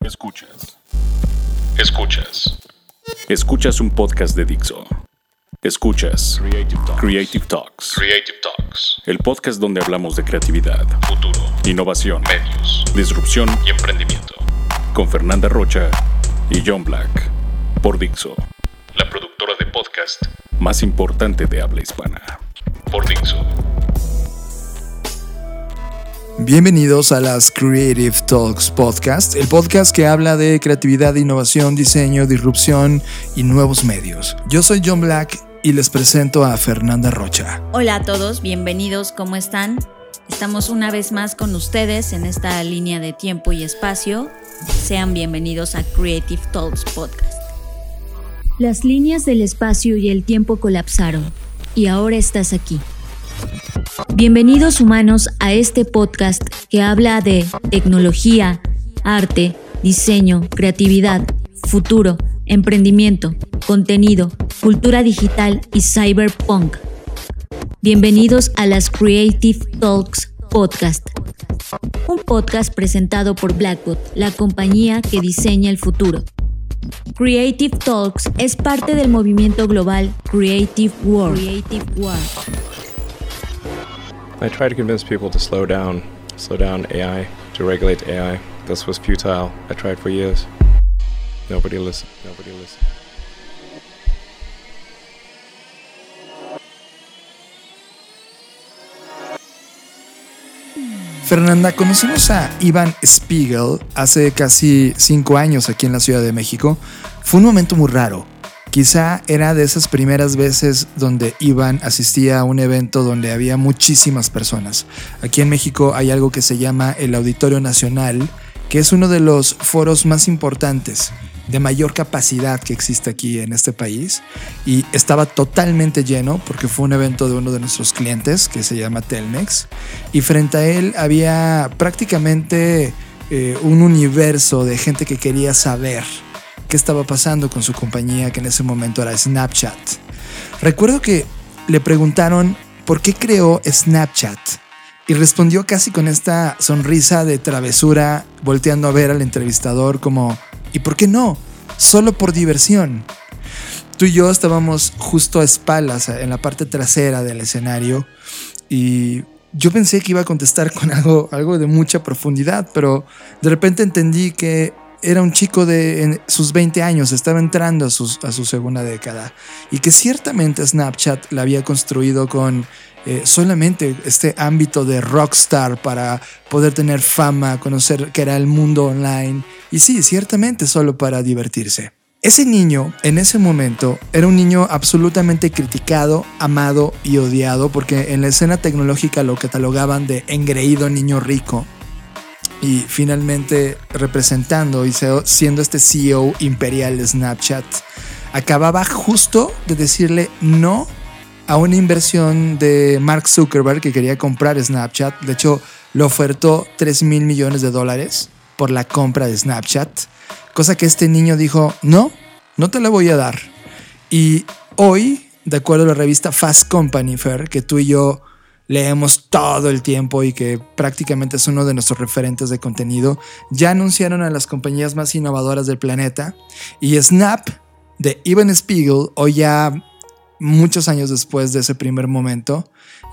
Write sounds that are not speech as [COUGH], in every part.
Escuchas. Escuchas. Escuchas un podcast de Dixo. Escuchas Creative Talks. Creative Talks. El podcast donde hablamos de creatividad, futuro, innovación, medios, disrupción y emprendimiento. Con Fernanda Rocha y John Black. Por Dixo. La productora de podcast más importante de habla hispana. Por Dixo. Bienvenidos a las Creative Talks Podcast, el podcast que habla de creatividad, innovación, diseño, disrupción y nuevos medios. Yo soy John Black y les presento a Fernanda Rocha. Hola a todos, bienvenidos, ¿cómo están? Estamos una vez más con ustedes en esta línea de tiempo y espacio. Sean bienvenidos a Creative Talks Podcast. Las líneas del espacio y el tiempo colapsaron y ahora estás aquí. Bienvenidos humanos a este podcast que habla de tecnología, arte, diseño, creatividad, futuro, emprendimiento, contenido, cultura digital y cyberpunk. Bienvenidos a las Creative Talks Podcast, un podcast presentado por Blackbot, la compañía que diseña el futuro. Creative Talks es parte del movimiento global Creative World. Creative World. I tried to convince people to slow down, slow down AI, to regulate AI. This was futile. I tried for years. Nobody listened. Nobody listened. Fernanda, conocimos a Ivan Spiegel hace casi cinco años aquí en la Ciudad de México. Fue un momento muy raro. Quizá era de esas primeras veces donde Iván asistía a un evento donde había muchísimas personas. Aquí en México hay algo que se llama el Auditorio Nacional, que es uno de los foros más importantes, de mayor capacidad que existe aquí en este país. Y estaba totalmente lleno porque fue un evento de uno de nuestros clientes que se llama Telmex. Y frente a él había prácticamente eh, un universo de gente que quería saber qué estaba pasando con su compañía que en ese momento era Snapchat. Recuerdo que le preguntaron por qué creó Snapchat y respondió casi con esta sonrisa de travesura, volteando a ver al entrevistador como, ¿y por qué no? Solo por diversión. Tú y yo estábamos justo a espaldas en la parte trasera del escenario y yo pensé que iba a contestar [LAUGHS] con algo, algo de mucha profundidad, pero de repente entendí que era un chico de sus 20 años, estaba entrando a, su segunda década y que ciertamente Snapchat la había construido con eh, solamente este ámbito de rockstar para poder tener fama, conocer que era el mundo online y sí, ciertamente solo para divertirse. Ese niño, en ese momento, era un niño absolutamente criticado, amado y odiado porque en la escena tecnológica lo catalogaban de engreído niño rico y finalmente representando y siendo este CEO imperial de Snapchat, acababa justo de decirle no a una inversión de Mark Zuckerberg que quería comprar Snapchat. De hecho, le ofertó 3 mil millones de dólares por la compra de Snapchat, cosa que este niño dijo, no, no te la voy a dar. Y hoy, de acuerdo a la revista Fast Company, Fair, que tú y yo leemos todo el tiempo y que prácticamente es uno de nuestros referentes de contenido, ya anunciaron a las compañías más innovadoras del planeta y Snap de Ivan Spiegel, hoy ya muchos años después de ese primer momento,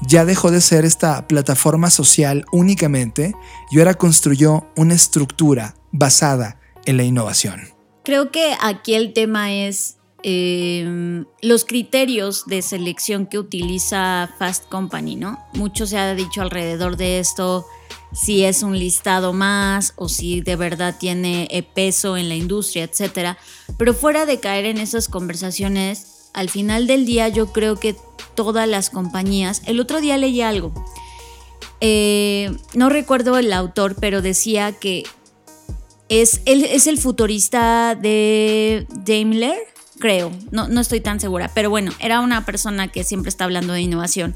ya dejó de ser esta plataforma social únicamente y ahora construyó una estructura basada en la innovación. Creo que aquí el tema es Em, los criterios de selección que utiliza Fast Company, ¿no? Mucho se ha dicho alrededor de esto, si es un listado más o si de verdad tiene eh, peso en la industria, etc. Pero fuera de caer en esas conversaciones, al final del día yo creo que todas las compañías, el otro día leí algo, eh, no recuerdo el autor, pero decía que es, él es el futurista de Daimler creo, no, no estoy tan segura, pero bueno, era una persona que siempre está hablando de innovación.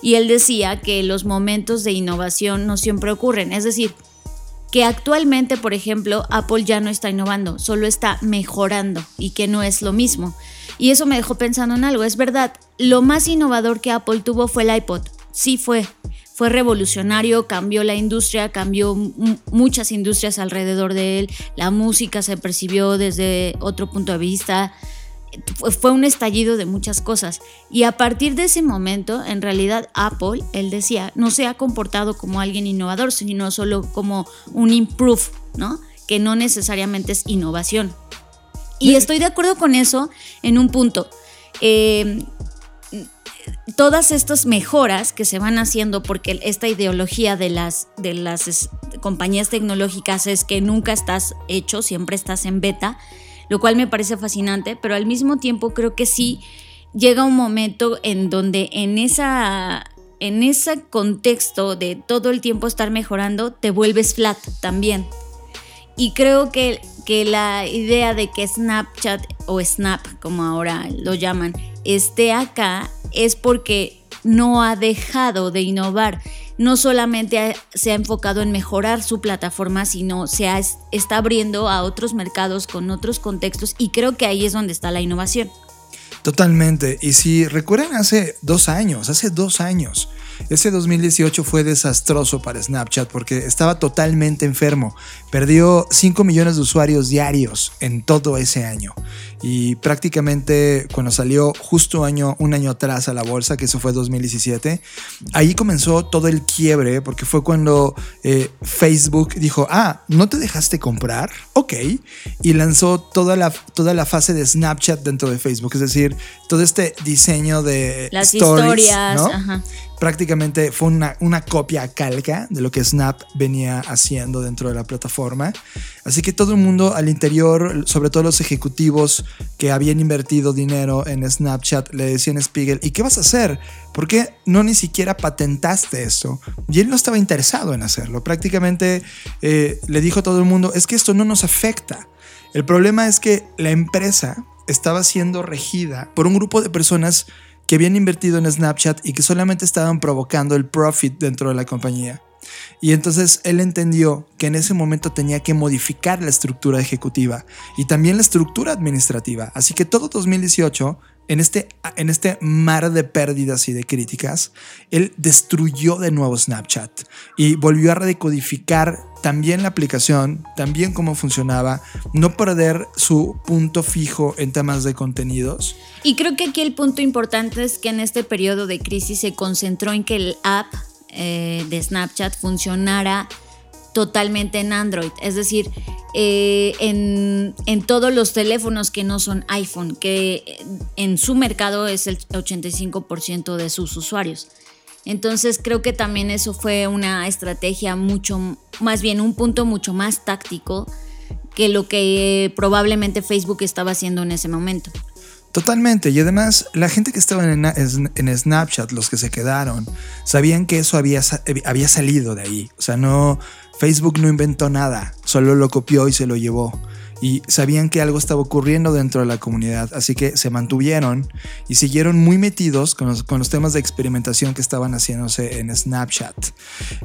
Y él decía que los momentos de innovación no siempre ocurren, es decir, que actualmente, por ejemplo, Apple ya no está innovando, solo está mejorando y que no es lo mismo. Y eso me dejó pensando en algo, es verdad, lo más innovador que Apple tuvo fue el iPod, sí fue, fue revolucionario, cambió la industria, cambió muchas industrias alrededor de él, la música se percibió desde otro punto de vista, fue un estallido de muchas cosas. Y a partir de ese momento, en realidad Apple, él decía, no se ha comportado como alguien innovador, sino solo como un improve, ¿no? Que no necesariamente es innovación. Y estoy de acuerdo con eso en un punto. Eh, todas estas mejoras que se van haciendo, porque esta ideología de las, de las compañías tecnológicas es que nunca estás hecho, siempre estás en beta, lo cual me parece fascinante, pero al mismo tiempo creo que sí llega un momento en donde en esa en ese contexto de todo el tiempo estar mejorando, te vuelves flat también. Y creo que, que la idea de que Snapchat o Snap, como ahora lo llaman, esté acá es porque no ha dejado de innovar no solamente se ha enfocado en mejorar su plataforma, sino se está abriendo a otros mercados con otros contextos y creo que ahí es donde está la innovación. Totalmente. Y si recuerdan hace dos años, hace dos años, ese 2018 fue desastroso para Snapchat porque estaba totalmente enfermo. Perdió 5 millones de usuarios diarios en todo ese año. Y prácticamente cuando salió justo año, un año atrás a la bolsa, que eso fue 2017, ahí comenzó todo el quiebre porque fue cuando eh, Facebook dijo, ah, ¿no te dejaste comprar? Ok. Y lanzó toda la, toda la fase de Snapchat dentro de Facebook. Es decir, todo este diseño de... Las historias. Ajá prácticamente fue una, una, copia calca de lo que Snap venía haciendo dentro de la plataforma. Así que todo el mundo al interior, sobre todo los ejecutivos que habían invertido dinero en Snapchat, le decían a Spiegel, ¿y qué vas a hacer? ¿Por qué no ni siquiera patentaste eso? Y él no estaba interesado en hacerlo. Prácticamente eh, le dijo a todo el mundo, es que esto no nos afecta. El problema es que la empresa estaba siendo regida por un grupo de personas que habían invertido en Snapchat y que solamente estaban provocando el profit dentro de la compañía. Y entonces él entendió que en ese momento tenía que modificar la estructura ejecutiva y también la estructura administrativa. Así que todo 2018 en este, en este mar de pérdidas y de críticas, él destruyó de nuevo Snapchat y volvió a redecodificar también la aplicación, también cómo funcionaba, no perder su punto fijo en temas de contenidos. Y creo que aquí el punto importante es que en este periodo de crisis se concentró en que el app eh, de Snapchat funcionara totalmente en Android, es decir, eh, en, en, todos los teléfonos que no son iPhone, que en su mercado es el 85% de sus usuarios. Entonces creo que también eso fue una estrategia mucho, más bien un punto mucho más táctico que lo que probablemente Facebook estaba haciendo en ese momento. Totalmente, y además la gente que estaba en, en, Snapchat, los que se quedaron, sabían que eso había, había salido de ahí. O sea, no, Facebook no inventó nada, solo lo copió y se lo llevó. Y sabían que algo estaba ocurriendo dentro de la comunidad, así que se mantuvieron y siguieron muy metidos con los, temas de experimentación que estaban haciéndose en Snapchat.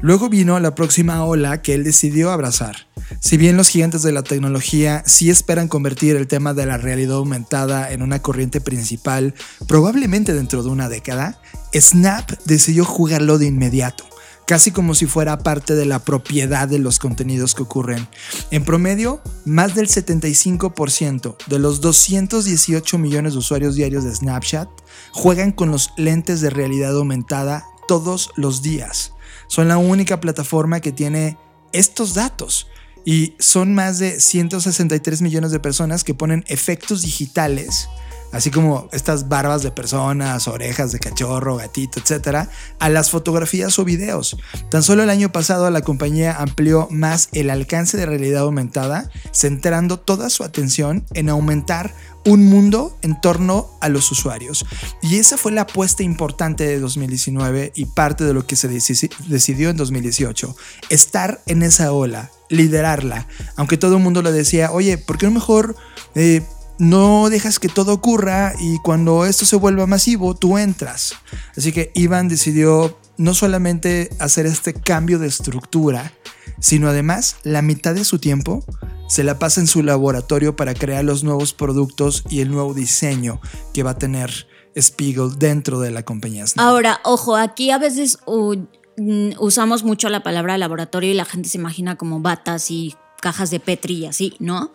Luego vino la próxima ola que él decidió abrazar. Si bien los gigantes de la tecnología sí esperan convertir el tema de la realidad aumentada en una corriente principal, probablemente dentro de una década, Snap decidió jugarlo de inmediato casi como si fuera parte de la propiedad de los contenidos que ocurren. En promedio, más del 75% de los 218 millones de usuarios diarios de Snapchat juegan con los lentes de realidad aumentada todos los días. Son la única plataforma que tiene estos datos. Y son más de 163 millones de personas que ponen efectos digitales así como estas barbas de personas, orejas de cachorro, gatito, etcétera, a las fotografías o videos. Tan solo el año pasado la compañía amplió más el alcance de realidad aumentada, centrando toda su atención en aumentar un mundo en torno a los usuarios. Y esa fue la apuesta importante de 2019 y parte de lo que se decidió en 2018. Estar en esa ola, liderarla. Aunque todo el mundo le decía, oye, ¿por qué no mejor eh, no dejas que todo ocurra y cuando esto se vuelva masivo, tú entras. Así que Ivan decidió no solamente hacer este cambio de estructura, sino además la mitad de su tiempo se la pasa en su laboratorio para crear los nuevos productos y el nuevo diseño que va a tener Spiegel dentro de la compañía. Ahora, ojo, aquí a veces mm, usamos mucho la palabra laboratorio y la gente se imagina como batas y cajas de Petri y así, ¿no?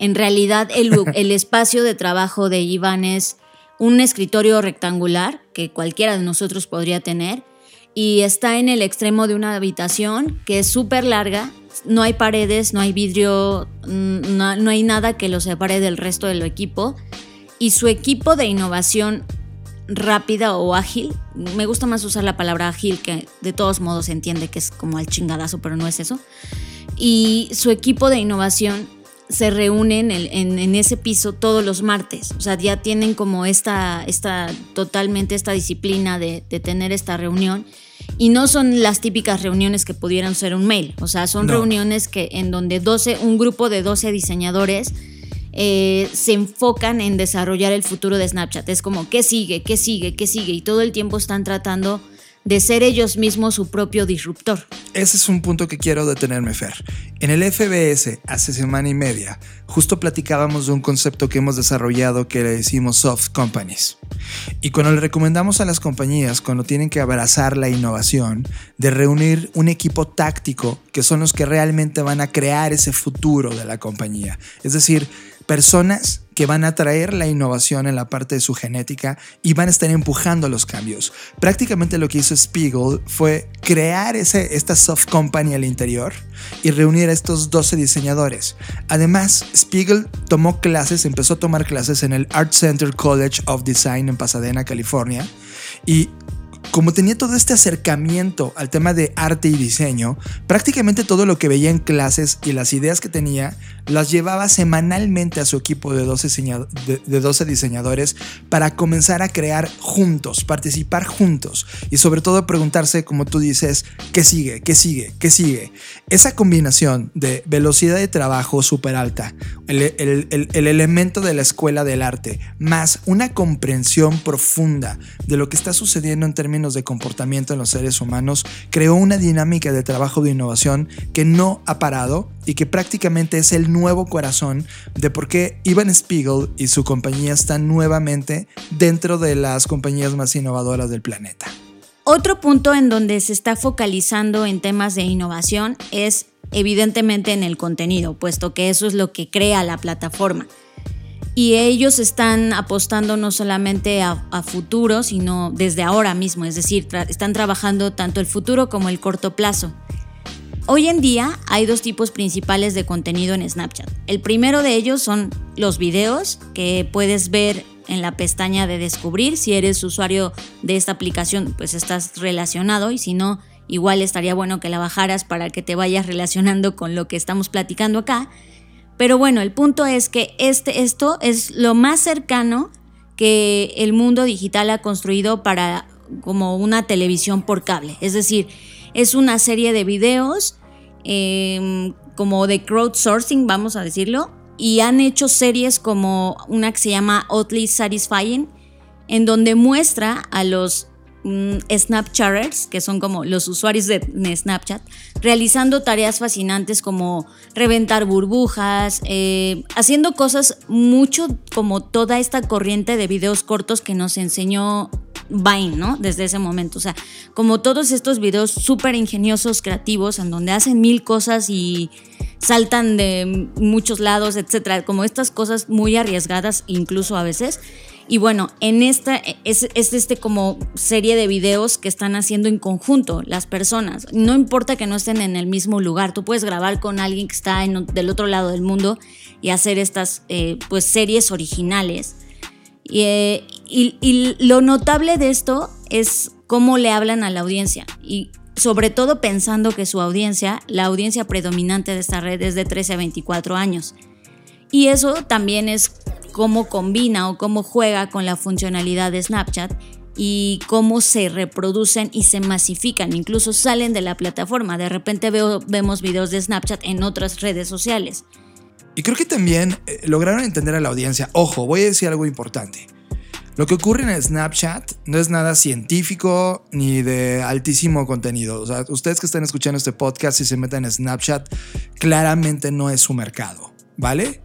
En realidad el, espacio de trabajo de Iván es un escritorio rectangular que cualquiera de nosotros podría tener y está en el extremo de una habitación que es súper larga. No hay paredes, no hay vidrio, mm, no, no, hay nada que lo separe del resto del equipo. Y su equipo de innovación rápida o ágil, me gusta más usar la palabra ágil, que de todos modos se entiende que es como al chingadazo, pero no es eso. Y su equipo de innovación se reúnen en, ese piso todos los martes. O sea, ya tienen como esta, esta totalmente esta disciplina de, tener esta reunión. Y no son las típicas reuniones que pudieran ser un mail. O sea, son reuniones que en donde 12, un grupo de 12 diseñadores eh, se enfocan en desarrollar el futuro de Snapchat. Es como, ¿qué sigue? ¿Qué sigue? ¿Qué sigue? Y todo el tiempo están tratando de ser ellos mismos su propio disruptor. Ese es un punto que quiero detenerme, Fer. En el FBS, hace semana y media, justo platicábamos de un concepto que hemos desarrollado que le decimos soft companies. Y cuando le recomendamos a las compañías, cuando tienen que abrazar la innovación, de reunir un equipo táctico que son los que realmente van a crear ese futuro de la compañía. Es decir, personas que van a traer la innovación en la parte de su genética y van a estar empujando los cambios. Prácticamente lo que hizo Spiegel fue crear ese, esta soft company al interior y reunir a estos 12 diseñadores. Además, Spiegel tomó clases, empezó a tomar clases en el Art Center College of Design en Pasadena, California, y como tenía todo este acercamiento al tema de arte y diseño, prácticamente todo lo que veía en clases y las ideas que tenía las llevaba semanalmente a su equipo de 12, diseñadores para comenzar a crear juntos, participar juntos y sobre todo preguntarse, como tú dices, ¿qué sigue? ¿Qué sigue? ¿Qué sigue? Esa combinación de velocidad de trabajo súper alta, el, el elemento de la escuela del arte, más una comprensión profunda de lo que está sucediendo en términos de comportamiento en los seres humanos, creó una dinámica de trabajo de innovación que no ha parado y que prácticamente es el nuevo corazón de por qué Ivan Spiegel y su compañía están nuevamente dentro de las compañías más innovadoras del planeta. Otro punto en donde se está focalizando en temas de innovación es evidentemente en el contenido, puesto que eso es lo que crea la plataforma y ellos están apostando no solamente a, futuro, sino desde ahora mismo, es decir, están trabajando tanto el futuro como el corto plazo. Hoy en día hay dos tipos principales de contenido en Snapchat. El primero de ellos son los videos que puedes ver en la pestaña de descubrir. Si eres usuario de esta aplicación, pues estás relacionado y si no, igual estaría bueno que la bajaras para que te vayas relacionando con lo que estamos platicando acá. Pero bueno, el punto es que este, esto es lo más cercano que el mundo digital ha construido para como una televisión por cable. Es decir, es una serie de videos em, como de crowdsourcing, vamos a decirlo, y han hecho series como una que se llama Oddly Satisfying, en donde muestra a los Mm, Snapchatters, que son como los usuarios de Snapchat, realizando tareas fascinantes como reventar burbujas, eh, haciendo cosas mucho como toda esta corriente de videos cortos que nos enseñó Vine, ¿no? Desde ese momento. O sea, como todos estos videos súper ingeniosos, creativos, en donde hacen mil cosas y saltan de muchos lados, etcétera. Como estas cosas muy arriesgadas, incluso a veces. Y bueno, en esta es, este como serie de videos que están haciendo en conjunto las personas. No importa que no estén en el mismo lugar, tú puedes grabar con alguien que está en, del otro lado del mundo y hacer estas eh, pues series originales. Eh, y, y lo notable de esto es cómo le hablan a la audiencia. Y sobre todo pensando que su audiencia, la audiencia predominante de esta red es de 13 a 24 años. Y eso también es cómo combina o cómo juega con la funcionalidad de Snapchat y cómo se reproducen y se masifican, incluso salen de la plataforma. De repente veo, vemos videos de Snapchat en otras redes sociales. Y creo que también eh, lograron entender a la audiencia. Ojo, voy a decir algo importante. Lo que ocurre en Snapchat no es nada científico ni de altísimo contenido. O sea, ustedes que están escuchando este podcast y se meten en Snapchat, claramente no es su mercado, ¿vale?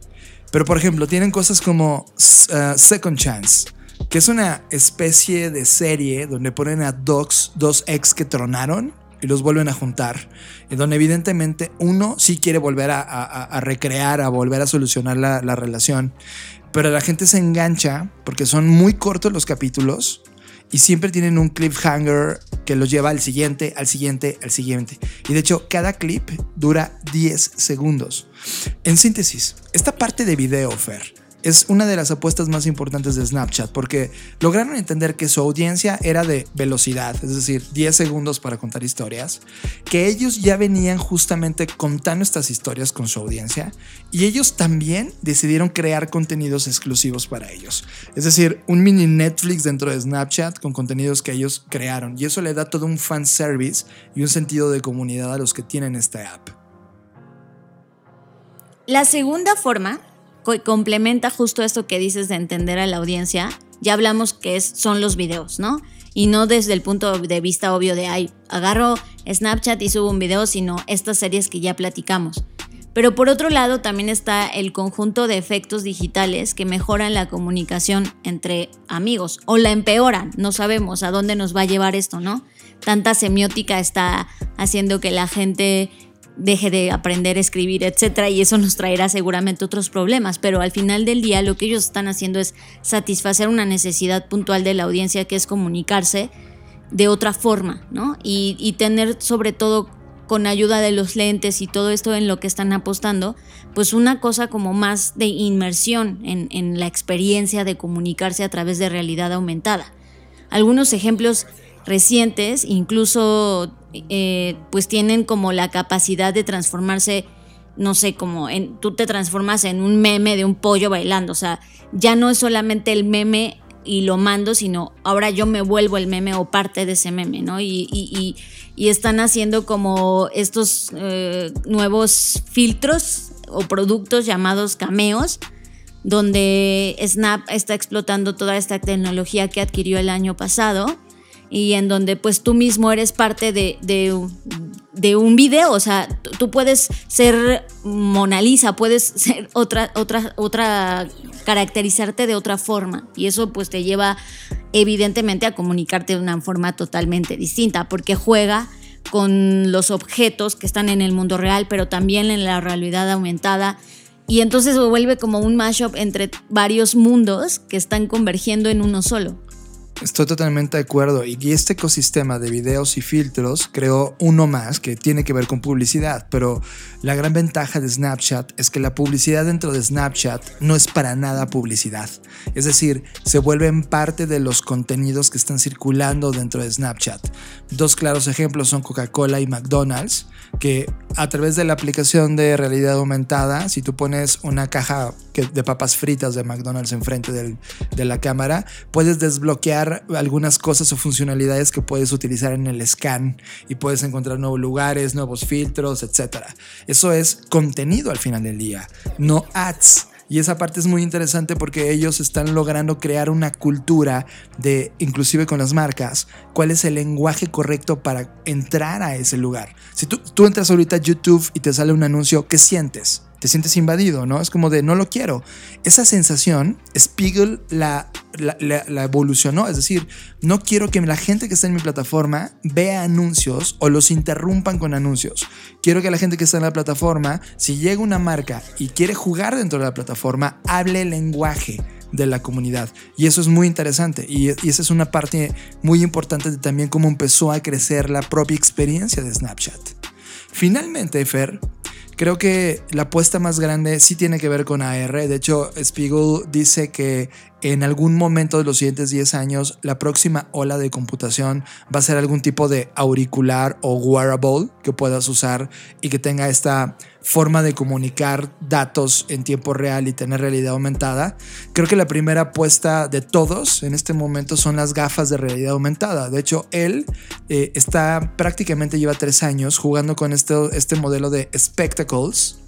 Pero por ejemplo, tienen cosas como uh, Second Chance, que es una especie de serie donde ponen a dos, dos ex que tronaron y los vuelven a juntar, en donde evidentemente uno sí quiere volver a, recrear, a volver a solucionar la, relación, pero la gente se engancha porque son muy cortos los capítulos y siempre tienen un cliffhanger que los lleva al siguiente, al siguiente, al siguiente. Y de hecho, cada clip dura 10 segundos. En síntesis, esta parte de video, Fer, es una de las apuestas más importantes de Snapchat porque lograron entender que su audiencia era de velocidad, es decir, 10 segundos para contar historias, que ellos ya venían justamente contando estas historias con su audiencia y ellos también decidieron crear contenidos exclusivos para ellos. Es decir, un mini Netflix dentro de Snapchat con contenidos que ellos crearon y eso le da todo un fan service y un sentido de comunidad a los que tienen esta app. La segunda forma complementa justo esto que dices de entender a la audiencia. Ya hablamos que son los videos, ¿no? Y no desde el punto de vista obvio de, ay, agarro Snapchat y subo un video, sino estas series que ya platicamos. Pero por otro lado también está el conjunto de efectos digitales que mejoran la comunicación entre amigos o la empeoran. No sabemos a dónde nos va a llevar esto, ¿no? Tanta semiótica está haciendo que la gente deje de aprender a escribir, etcétera, y eso nos traerá seguramente otros problemas, pero al final del día lo que ellos están haciendo es satisfacer una necesidad puntual de la audiencia que es comunicarse de otra forma, ¿no? Y, tener sobre todo con ayuda de los lentes y todo esto en lo que están apostando, pues una cosa como más de inmersión en, en la experiencia de comunicarse a través de realidad aumentada. Algunos ejemplos recientes, incluso eh, pues tienen como la capacidad de transformarse, no sé, como en, tú te transformas en un meme de un pollo bailando, o sea, ya no es solamente el meme y lo mando, sino ahora yo me vuelvo el meme o parte de ese meme, ¿no? Y, están haciendo como estos eh, nuevos filtros o productos llamados cameos, donde Snap está explotando toda esta tecnología que adquirió el año pasado y en donde pues tú mismo eres parte de, de, un video, o sea, tú puedes ser Mona Lisa, puedes ser otra, otra, otra, caracterizarte de otra forma y eso pues te lleva evidentemente a comunicarte de una forma totalmente distinta porque juega con los objetos que están en el mundo real, pero también en la realidad aumentada. Y entonces vuelve como un mashup entre varios mundos que están convergiendo en uno solo. Estoy totalmente de acuerdo. Y este ecosistema de videos y filtros creó uno más que tiene que ver con publicidad. Pero la gran ventaja de Snapchat es que la publicidad dentro de Snapchat no es para nada publicidad. Es decir, se vuelven parte de los contenidos que están circulando dentro de Snapchat. Dos claros ejemplos son Coca-Cola y McDonald's, que a través de la aplicación de realidad aumentada, si tú pones una caja de papas fritas de McDonald's enfrente de la cámara, puedes desbloquear algunas cosas o funcionalidades que puedes utilizar en el scan y puedes encontrar nuevos lugares, nuevos filtros, etc. Eso es contenido al final del día, no ads. Y esa parte es muy interesante porque ellos están logrando crear una cultura de, inclusive con las marcas, cuál es el lenguaje correcto para entrar a ese lugar. Si tú, tú entras ahorita a YouTube y te sale un anuncio, ¿qué sientes? Te sientes invadido, ¿no? Es como de no lo quiero. Esa sensación, Spiegel la, la, evolucionó, es decir, no quiero que la gente que está en mi plataforma vea anuncios o los interrumpan con anuncios. Quiero que la gente que está en la plataforma, si llega una marca y quiere jugar dentro de la plataforma, hable el lenguaje de la comunidad. Y eso es muy interesante. Y, y, esa es una parte muy importante de también cómo empezó a crecer la propia experiencia de Snapchat. Finalmente, Fer, Creo que la apuesta más grande sí tiene que ver con AR. De hecho, Spiegel dice que en algún momento de los siguientes 10 años, la próxima ola de computación va a ser algún tipo de auricular o wearable que puedas usar y que tenga esta forma de comunicar datos en tiempo real y tener realidad aumentada. Creo que la primera apuesta de todos en este momento son las gafas de realidad aumentada. De hecho, él eh, está prácticamente lleva tres años jugando con este, este modelo de spectacles,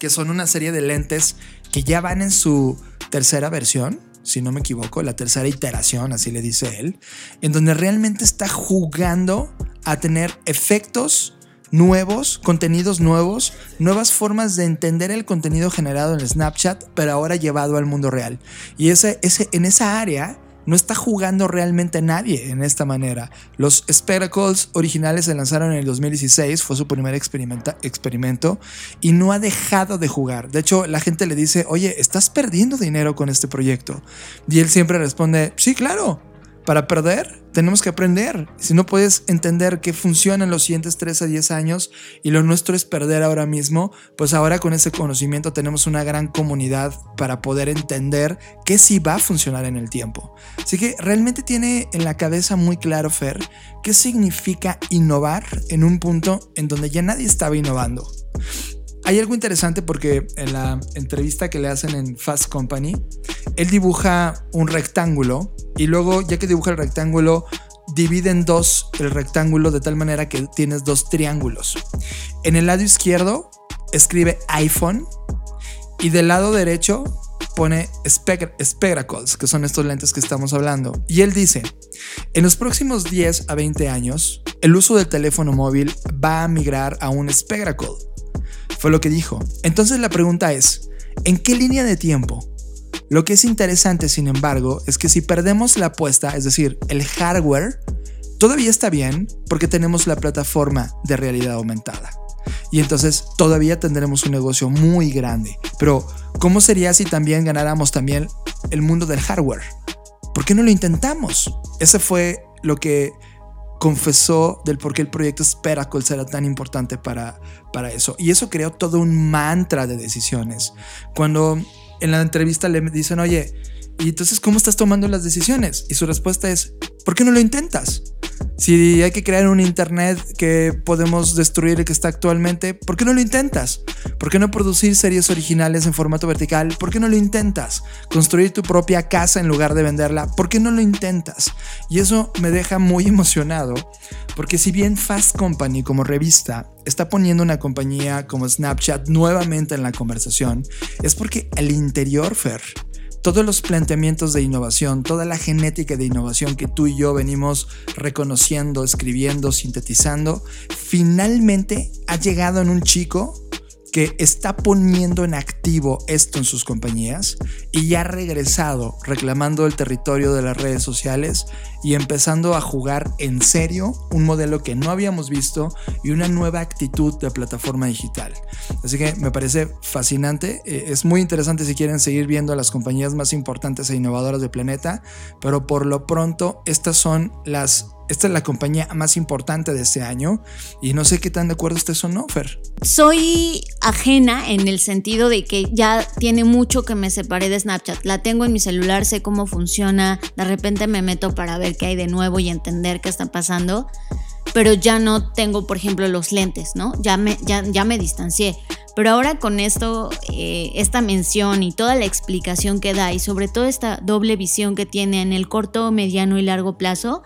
que son una serie de lentes que ya van en su tercera versión si no me equivoco, la tercera iteración, así le dice él, en donde realmente está jugando a tener efectos nuevos, contenidos nuevos, nuevas formas de entender el contenido generado en Snapchat, pero ahora llevado al mundo real. Y ese, en esa área no está jugando realmente nadie en esta manera. Los Spectacles originales se lanzaron en el 2016, fue su primer experimento y no ha dejado de jugar. De hecho, la gente le dice, oye, estás perdiendo dinero con este proyecto. Y él siempre responde, sí, claro, para perder, tenemos que aprender. Si no puedes entender qué funciona en los siguientes 3 a 10 años y lo nuestro es perder ahora mismo, pues ahora con ese conocimiento tenemos una gran comunidad para poder entender qué sí va a funcionar en el tiempo. Así que realmente tiene en la cabeza muy claro Fer qué significa innovar en un punto en donde ya nadie estaba innovando. Hay algo interesante porque en la entrevista que le hacen en Fast Company, él dibuja un rectángulo y luego, ya que dibuja el rectángulo, divide en dos el rectángulo de tal manera que tienes dos triángulos. En el lado izquierdo escribe iPhone y del lado derecho pone spectacles, que son estos lentes que estamos hablando. Y él dice, en los próximos 10 a 20 años, el uso del teléfono móvil va a migrar a un spectacle fue lo que dijo. Entonces la pregunta es, ¿en qué línea de tiempo? Lo que es interesante, sin embargo, es que si perdemos la apuesta, es decir, el hardware, todavía está bien porque tenemos la plataforma de realidad aumentada. Y entonces todavía tendremos un negocio muy grande. Pero, ¿cómo sería si también ganáramos también el mundo del hardware? ¿Por qué no lo intentamos? Ese fue lo que confesó del por qué el proyecto Speracle será tan importante para, para eso. Y eso creó todo un mantra de decisiones. Cuando en la entrevista le dicen, oye, ¿y entonces cómo estás tomando las decisiones? Y su respuesta es, ¿por qué no lo intentas? Si hay que crear un internet que podemos destruir el que está actualmente, ¿por qué no lo intentas? ¿Por qué no producir series originales en formato vertical? ¿Por qué no lo intentas? Construir tu propia casa en lugar de venderla, ¿por qué no lo intentas? Y eso me deja muy [LAUGHS] emocionado, porque si bien Fast Company como revista está poniendo una compañía como Snapchat nuevamente en la conversación, es porque el interior, Fer, todos los planteamientos de innovación, toda la genética de innovación que tú y yo venimos reconociendo, escribiendo, sintetizando, finalmente ha llegado en un chico que está poniendo en activo esto en sus compañías y ya ha regresado reclamando el territorio de las redes sociales y empezando a jugar en serio un modelo que no habíamos visto y una nueva actitud de plataforma digital. Así que me parece fascinante, eh, es muy interesante si quieren seguir viendo a las compañías más importantes e innovadoras del planeta, pero por lo pronto estas son las esta es la compañía más importante de este año y no sé qué tan de acuerdo estés o no, Fer. Soy ajena en el sentido de que ya tiene mucho que me separé de Snapchat. La tengo en mi celular, sé cómo funciona, de repente me meto para ver qué hay de nuevo y entender qué está pasando, pero ya no tengo, por ejemplo, los lentes, ¿no? Ya me, ya, ya me distancié. Pero ahora con esto, eh, esta mención y toda la explicación que da y sobre todo esta doble visión que tiene en el corto, mediano y largo plazo,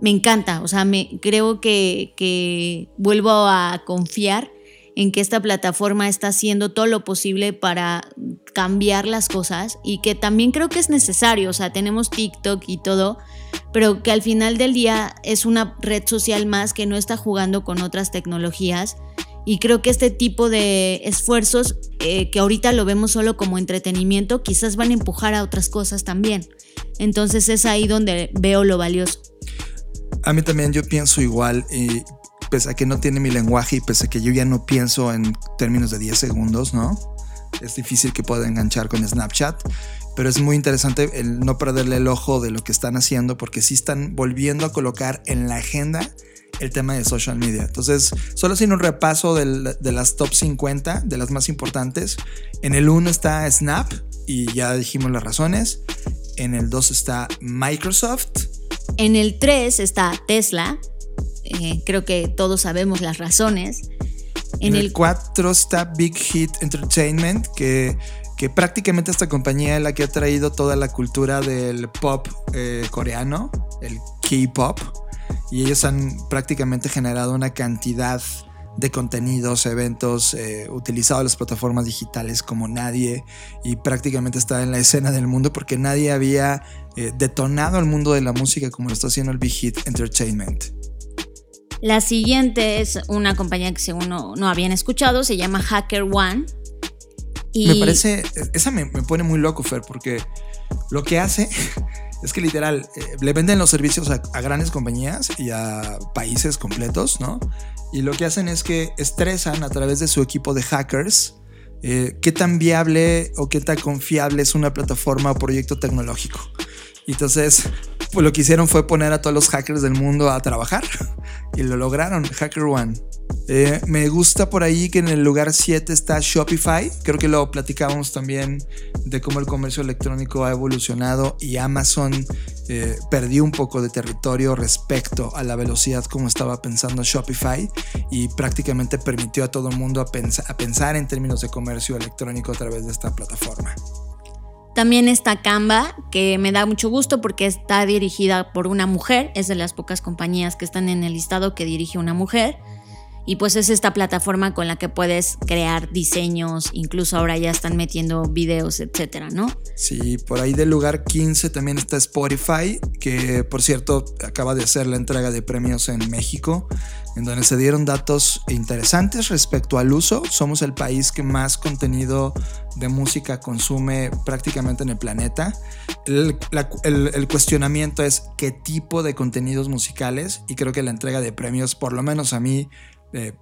me encanta, o sea, me, creo que, vuelvo a confiar en que esta plataforma está haciendo todo lo posible para cambiar las cosas y que también creo que es necesario, o sea, tenemos TikTok y todo, pero que al final del día es una red social más que no está jugando con otras tecnologías y creo que este tipo de esfuerzos eh, que ahorita lo vemos solo como entretenimiento, quizás van a empujar a otras cosas también. Entonces es ahí donde veo lo valioso. A mí también yo pienso igual y pese a que no tiene mi lenguaje y pese a que yo ya no pienso en términos de 10 segundos, ¿no? Es difícil que pueda enganchar con Snapchat, pero es muy interesante el no perderle el ojo de lo que están haciendo porque sí están volviendo a colocar en la agenda el tema de social media. Entonces, solo haciendo un repaso de las top 50, de las más importantes. En el 1 está Snap y ya dijimos las razones. En el 2 está Microsoft. En el 3 está Tesla. Eh, creo que todos sabemos las razones. En, el 4 está Big Hit Entertainment, que, que prácticamente esta compañía es la que ha traído toda la cultura del pop eh, coreano, el K-pop, y ellos han prácticamente generado una cantidad de contenidos, eventos, eh, utilizado las plataformas digitales como nadie y prácticamente está en la escena del mundo porque nadie había eh, detonado el mundo de la música como lo está haciendo el Big Hit Entertainment. La siguiente es una compañía que según no, no habían escuchado, se llama Hacker One. Y... Me parece, esa me, me pone muy loco, Fer, porque lo que hace [LAUGHS] es que literal, eh, le venden los servicios a, grandes compañías y a países completos, ¿no? Y lo que hacen es que estresan a través de su equipo de hackers eh, qué tan viable o qué tan confiable es una plataforma o proyecto tecnológico. Entonces, pues lo que hicieron fue poner a todos los hackers del mundo a trabajar y lo lograron, Hacker One. Eh, me gusta por ahí que en el lugar 7 está Shopify. Creo que lo platicábamos también de cómo el comercio electrónico ha evolucionado y Amazon eh, perdió un poco de territorio respecto a la velocidad como estaba pensando Shopify y prácticamente permitió a todo el mundo a pensar en términos de comercio electrónico a través de esta plataforma. También está Canva, que me da mucho gusto porque está dirigida por una mujer, es de las pocas compañías que están en el listado que dirige una mujer. Y pues es esta plataforma con la que puedes crear diseños, incluso ahora ya están metiendo videos, etcétera, ¿no? Sí, por ahí del lugar 15 también está Spotify, que por cierto acaba de hacer la entrega de premios en México, en donde se dieron datos interesantes respecto al uso. Somos el país que más contenido de música consume prácticamente en el planeta. El, el, cuestionamiento es qué tipo de contenidos musicales y creo que la entrega de premios, por lo menos a mí, eh,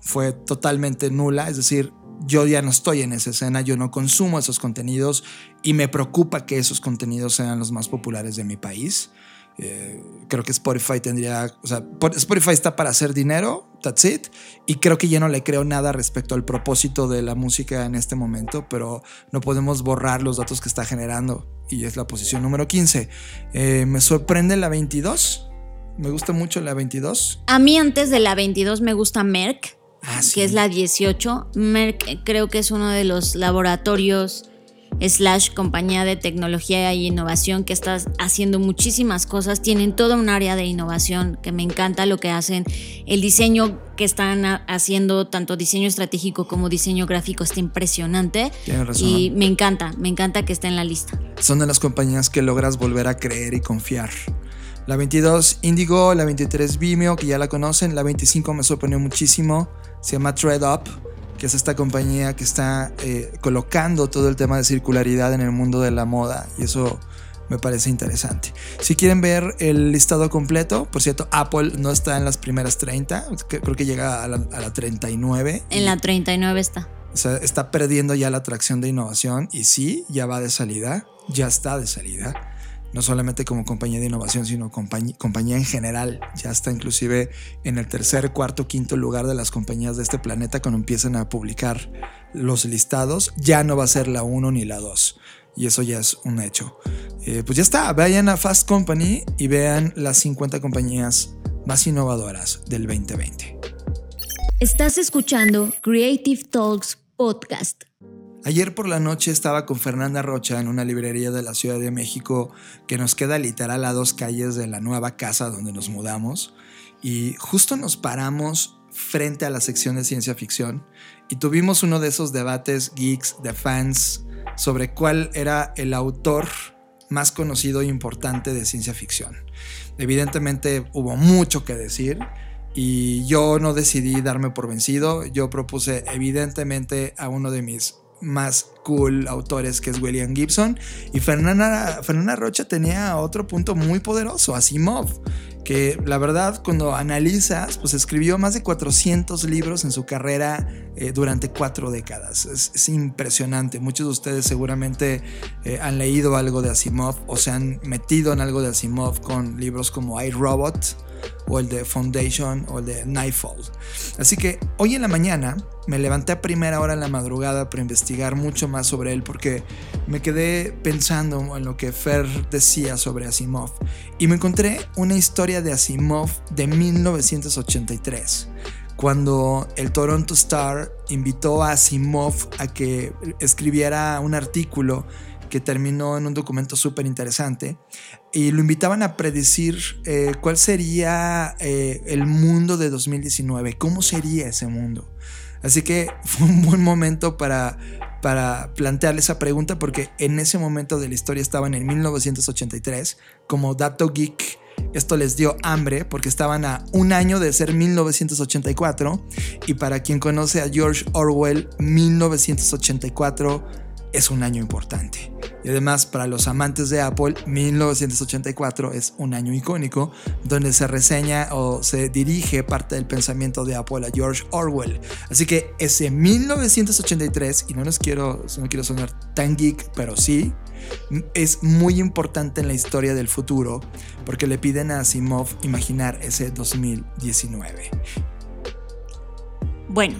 fue totalmente nula, es decir, yo ya no estoy en esa escena, yo no consumo esos contenidos y me preocupa que esos contenidos sean los más populares de mi país. Eh, creo que Spotify tendría, o sea, Spotify está para hacer dinero, that's it, y creo que ya no le creo nada respecto al propósito de la música en este momento, pero no podemos borrar los datos que está generando y es la posición número 15. Eh, me sorprende la 22, me gusta mucho la 22. A mí antes de la 22 me gusta Merck, ah, que es la 18. Merck creo que es uno de los laboratorios slash compañía de tecnología y innovación que está haciendo muchísimas cosas. Tienen toda un área de innovación que me encanta lo que hacen. El diseño que están haciendo, tanto diseño estratégico como diseño gráfico, está impresionante. Razón. Y me encanta, me encanta que esté en la lista. Son de las compañías que logras volver a creer y confiar. La 22 Indigo, la 23 Vimeo, que ya la conocen. La 25 me sorprendió muchísimo. Se llama ThreadUp, que es esta compañía que está eh, colocando todo el tema de circularidad en el mundo de la moda. Y eso me parece interesante. Si quieren ver el listado completo, por cierto, Apple no está en las primeras 30, creo que llega a la, a la 39. En la 39 está. O sea, está perdiendo ya la atracción de innovación y sí, ya va de salida, ya está de salida no solamente como compañía de innovación, sino compañía, en general. Ya está inclusive en el tercer, cuarto, quinto lugar de las compañías de este planeta cuando empiezan a publicar los listados. Ya no va a ser la 1 ni la 2. Y eso ya es un hecho. Eh, pues ya está, vayan a Fast Company y vean las 50 compañías más innovadoras del 2020. Estás escuchando Creative Talks Podcast. Ayer por la noche estaba con Fernanda Rocha en una librería de la Ciudad de México que nos queda literal a dos calles de la nueva casa donde nos mudamos y justo nos paramos frente a la sección de ciencia ficción y tuvimos uno de esos debates geeks de fans sobre cuál era el autor más conocido e importante de ciencia ficción. Evidentemente hubo mucho que decir y yo no decidí darme por vencido, yo propuse evidentemente a uno de mis más cool autores que es William Gibson. Y Fernanda, Rocha tenía otro punto muy poderoso, Asimov, que la verdad cuando analizas, pues escribió más de 400 libros en su carrera eh, durante cuatro décadas. Es, impresionante. Muchos de ustedes seguramente eh, han leído algo de Asimov o se han metido en algo de Asimov con libros como I, Robot o el de Foundation o el de Nightfall. Así que hoy en la mañana me levanté a primera hora en la madrugada para investigar mucho más sobre él porque me quedé pensando en lo que Fer decía sobre Asimov y me encontré una historia de Asimov de 1983 cuando el Toronto Star invitó a Asimov a que escribiera un artículo que terminó en un documento súper interesante y lo invitaban a predecir eh, cuál sería eh, el mundo de 2019, cómo sería ese mundo. Así que [LAUGHS] fue un buen momento para, para plantearle esa pregunta porque en ese momento de la historia estaban en 1983 como dato geek esto les dio hambre porque estaban a un año de ser 1984 y para quien conoce a George Orwell, 1984 es un año importante. Y además para los amantes de Apple, 1984 es un año icónico donde se reseña o se dirige parte del pensamiento de Apple a George Orwell. Así que ese 1983, y no nos quiero, no quiero sonar tan geek, pero sí, es muy importante en la historia del futuro porque le piden a Asimov imaginar ese 2019. Bueno,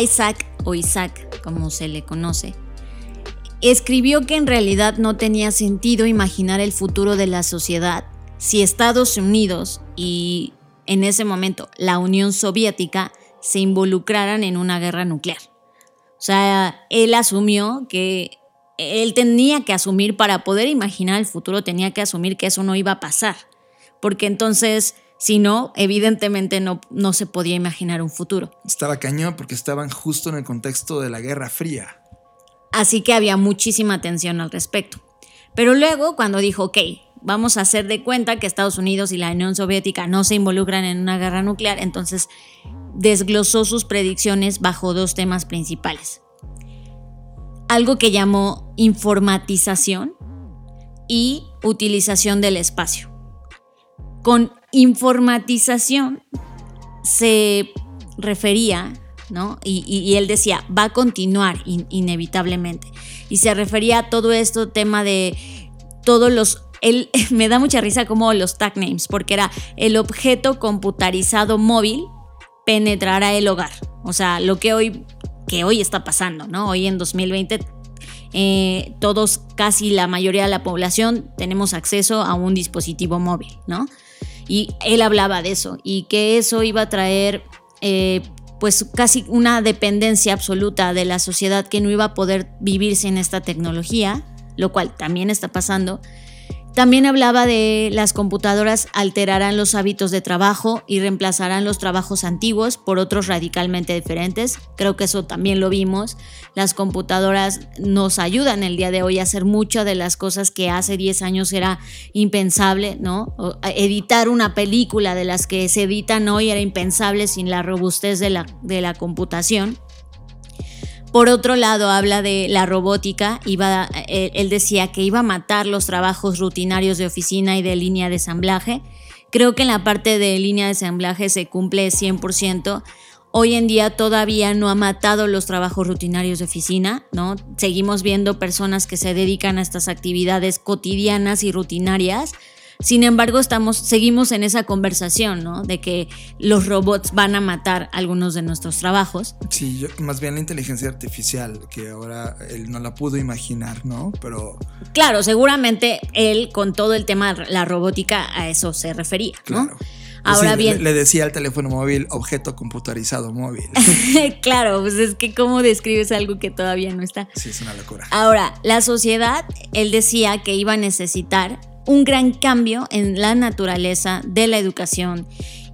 Isaac o Isaac, como se le conoce, escribió que en realidad no tenía sentido imaginar el futuro de la sociedad si Estados Unidos y en ese momento la Unión Soviética se involucraran en una guerra nuclear. O sea, él asumió que él tenía que asumir para poder imaginar el futuro, tenía que asumir que eso no iba a pasar, porque entonces, si no, evidentemente no, no se podía imaginar un futuro. Estaba cañón porque estaban justo en el contexto de la Guerra Fría. Así que había muchísima tensión al respecto. Pero luego, cuando dijo, ok, vamos a hacer de cuenta que Estados Unidos y la Unión Soviética no se involucran en una guerra nuclear, entonces desglosó sus predicciones bajo dos temas principales algo que llamó informatización y utilización del espacio. Con informatización se refería, ¿no? Y, él decía, va a continuar inevitablemente. Y se refería a todo esto, tema de todos los... Él [LAUGHS] me da mucha risa como los tag names, porque era el objeto computarizado móvil penetrará el hogar. O sea, lo que hoy que hoy está pasando, ¿no? Hoy en 2020 eh, todos, casi la mayoría de la población, tenemos acceso a un dispositivo móvil, ¿no? Y él hablaba de eso y que eso iba a traer eh, pues casi una dependencia absoluta de la sociedad que no iba a poder vivir sin esta tecnología, lo cual también está pasando también hablaba de las computadoras alterarán los hábitos de trabajo y reemplazarán los trabajos antiguos por otros radicalmente diferentes. Creo que eso también lo vimos. Las computadoras nos ayudan el día de hoy a hacer muchas de las cosas que hace 10 años era impensable, ¿no? Editar una película de las que se editan hoy era impensable sin la robustez de la, de la computación. Por otro lado, habla de la robótica. Iba, eh, él decía que iba a matar los trabajos rutinarios de oficina y de línea de ensamblaje. Creo que en la parte de línea de ensamblaje se cumple 100%. Hoy en día todavía no ha matado los trabajos rutinarios de oficina, ¿no? Seguimos viendo personas que se dedican a estas actividades cotidianas y rutinarias, sin embargo, estamos, seguimos en esa conversación, ¿no? De que los robots van a matar algunos de nuestros trabajos. Sí, yo, más bien la inteligencia artificial, que ahora él no la pudo imaginar, ¿no? Pero. Claro, seguramente él, con todo el tema de la robótica, a eso se refería, ¿no? Claro. Ahora bien. Le, decía al teléfono móvil objeto computarizado móvil. [LAUGHS] claro, pues es que cómo describes algo que todavía no está. Sí, es una locura. Ahora, la sociedad, él decía que iba a necesitar un gran cambio en la naturaleza de la educación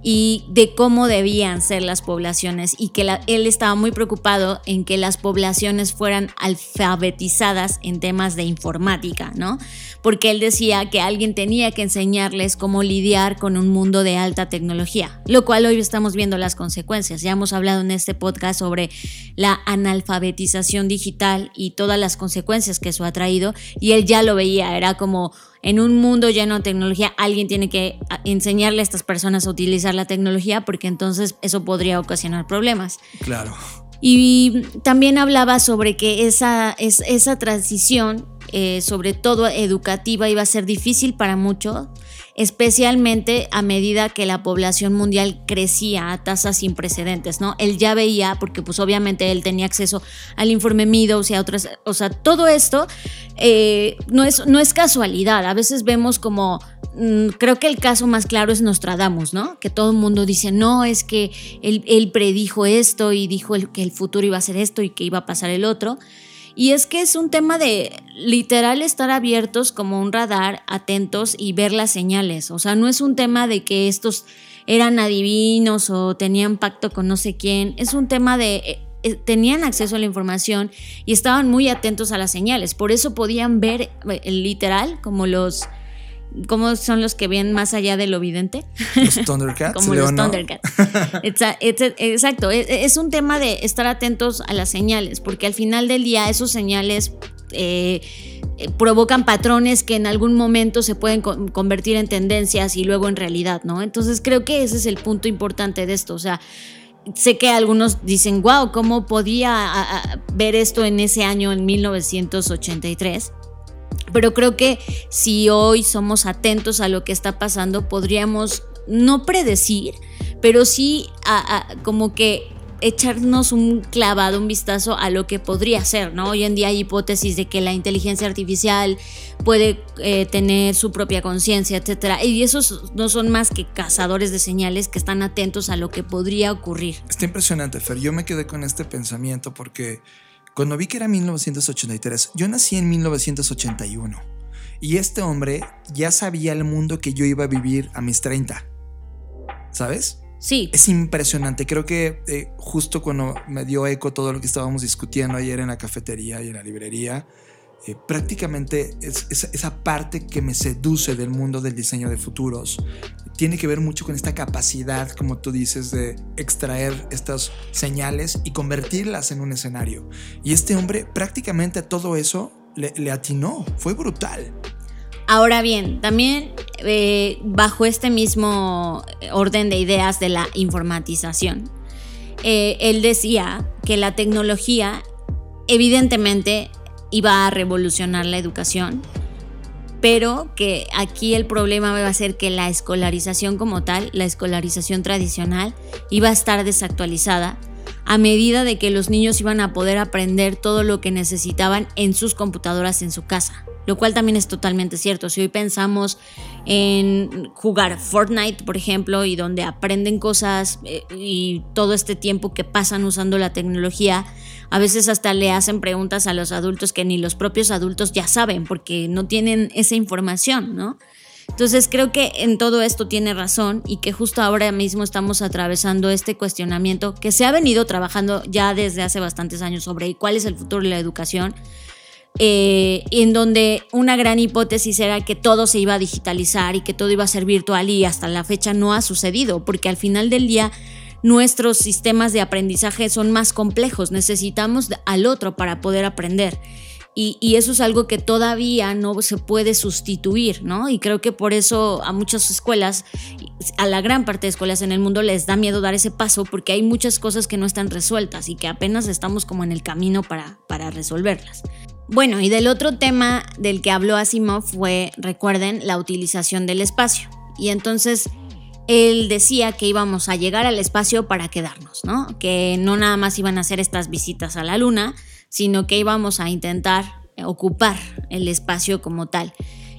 y de cómo debían ser las poblaciones y que él estaba muy preocupado en que las poblaciones fueran alfabetizadas en temas de informática, ¿no? Porque él decía que alguien tenía que enseñarles cómo lidiar con un mundo de alta tecnología, lo cual hoy estamos viendo las consecuencias. Ya hemos hablado en este podcast sobre la analfabetización digital y todas las consecuencias que eso ha traído y él ya lo veía, era como en un mundo lleno de tecnología, alguien tiene que enseñarle a estas personas a utilizar la tecnología porque entonces eso podría ocasionar problemas. Claro. Y también hablaba sobre que esa, esa transición, eh, sobre todo educativa, iba a ser difícil para muchos especialmente a medida que la población mundial crecía a tasas sin precedentes, ¿no? Él ya veía, porque pues obviamente él tenía acceso al informe Meadows y a otras, o sea, todo esto eh, no, es, no es casualidad, a veces vemos como mm, creo que el caso más claro es Nostradamus, ¿no? Que todo el mundo dice, no, es que él, él predijo esto y dijo que el futuro iba a ser esto y que iba a pasar el otro. Y es que es un tema de literal estar abiertos como un radar, atentos y ver las señales. O sea, no es un tema de que estos eran adivinos o tenían pacto con no sé quién. Es un tema de eh, eh, tenían acceso a la información y estaban muy atentos a las señales. Por eso podían ver eh, literal como los ¿Cómo son los que ven más allá de lo evidente? Los Thundercats. [LAUGHS] Como los Thundercats. [LAUGHS] Exacto. Es un tema de estar atentos a las señales, porque al final del día esos señales eh, eh, provocan patrones que en algún momento se pueden convertir en tendencias y luego en realidad, ¿no? Entonces creo que ese es el punto importante de esto. O sea, sé que algunos dicen, wow, ¿cómo podía ver esto en ese año, en 1983? Pero creo que si hoy somos atentos a lo que está pasando, podríamos no predecir, pero sí como que echarnos un clavado, un vistazo a lo que podría ser, ¿no? Hoy en día hay hipótesis de que la inteligencia artificial puede eh, tener su propia conciencia, etcétera. Y esos no son más que cazadores de señales que están atentos a lo que podría ocurrir. Está impresionante, Fer. Yo me quedé con este pensamiento porque cuando vi que era 1983, yo nací en 1981 y este hombre ya sabía el mundo que yo iba a vivir a mis 30. ¿Sabes? Sí. Es impresionante. Creo que eh, justo cuando me dio eco todo lo que estábamos discutiendo ayer en la cafetería y en la librería, eh, prácticamente es, esa parte que me seduce del mundo del diseño de futuros tiene que ver mucho con esta capacidad, como tú dices, de extraer estas señales y convertirlas en un escenario. Y este hombre prácticamente todo eso le, atinó, fue brutal. Ahora bien, también eh, bajo este mismo orden de ideas de la informatización, eh, él decía que la tecnología evidentemente iba a revolucionar la educación, pero que aquí el problema va a ser que la escolarización como tal, la escolarización tradicional, iba a estar desactualizada a medida de que los niños iban a poder aprender todo lo que necesitaban en sus computadoras en su casa lo cual también es totalmente cierto. Si hoy pensamos en jugar Fortnite, por ejemplo, y donde aprenden cosas eh, y todo este tiempo que pasan usando la tecnología, a veces hasta le hacen preguntas a los adultos que ni los propios adultos ya saben porque no tienen esa información, ¿no? Entonces creo que en todo esto tiene razón y que justo ahora mismo estamos atravesando este cuestionamiento que se ha venido trabajando ya desde hace bastantes años sobre cuál es el futuro de la educación eh, en donde una gran hipótesis era que todo se iba a digitalizar y que todo iba a ser virtual y hasta la fecha no ha sucedido, porque al final del día nuestros sistemas de aprendizaje son más complejos, necesitamos al otro para poder aprender. Y, eso es algo que todavía no se puede sustituir, ¿no? Y creo que por eso a muchas escuelas, a la gran parte de escuelas en el mundo les da miedo dar ese paso porque hay muchas cosas que no están resueltas y que apenas estamos como en el camino para, para resolverlas. Bueno, y del otro tema del que habló Asimov fue, recuerden, la utilización del espacio. Y entonces él decía que íbamos a llegar al espacio para quedarnos, ¿no? Que no nada más iban a hacer estas visitas a la luna, sino que íbamos a intentar ocupar el espacio como tal.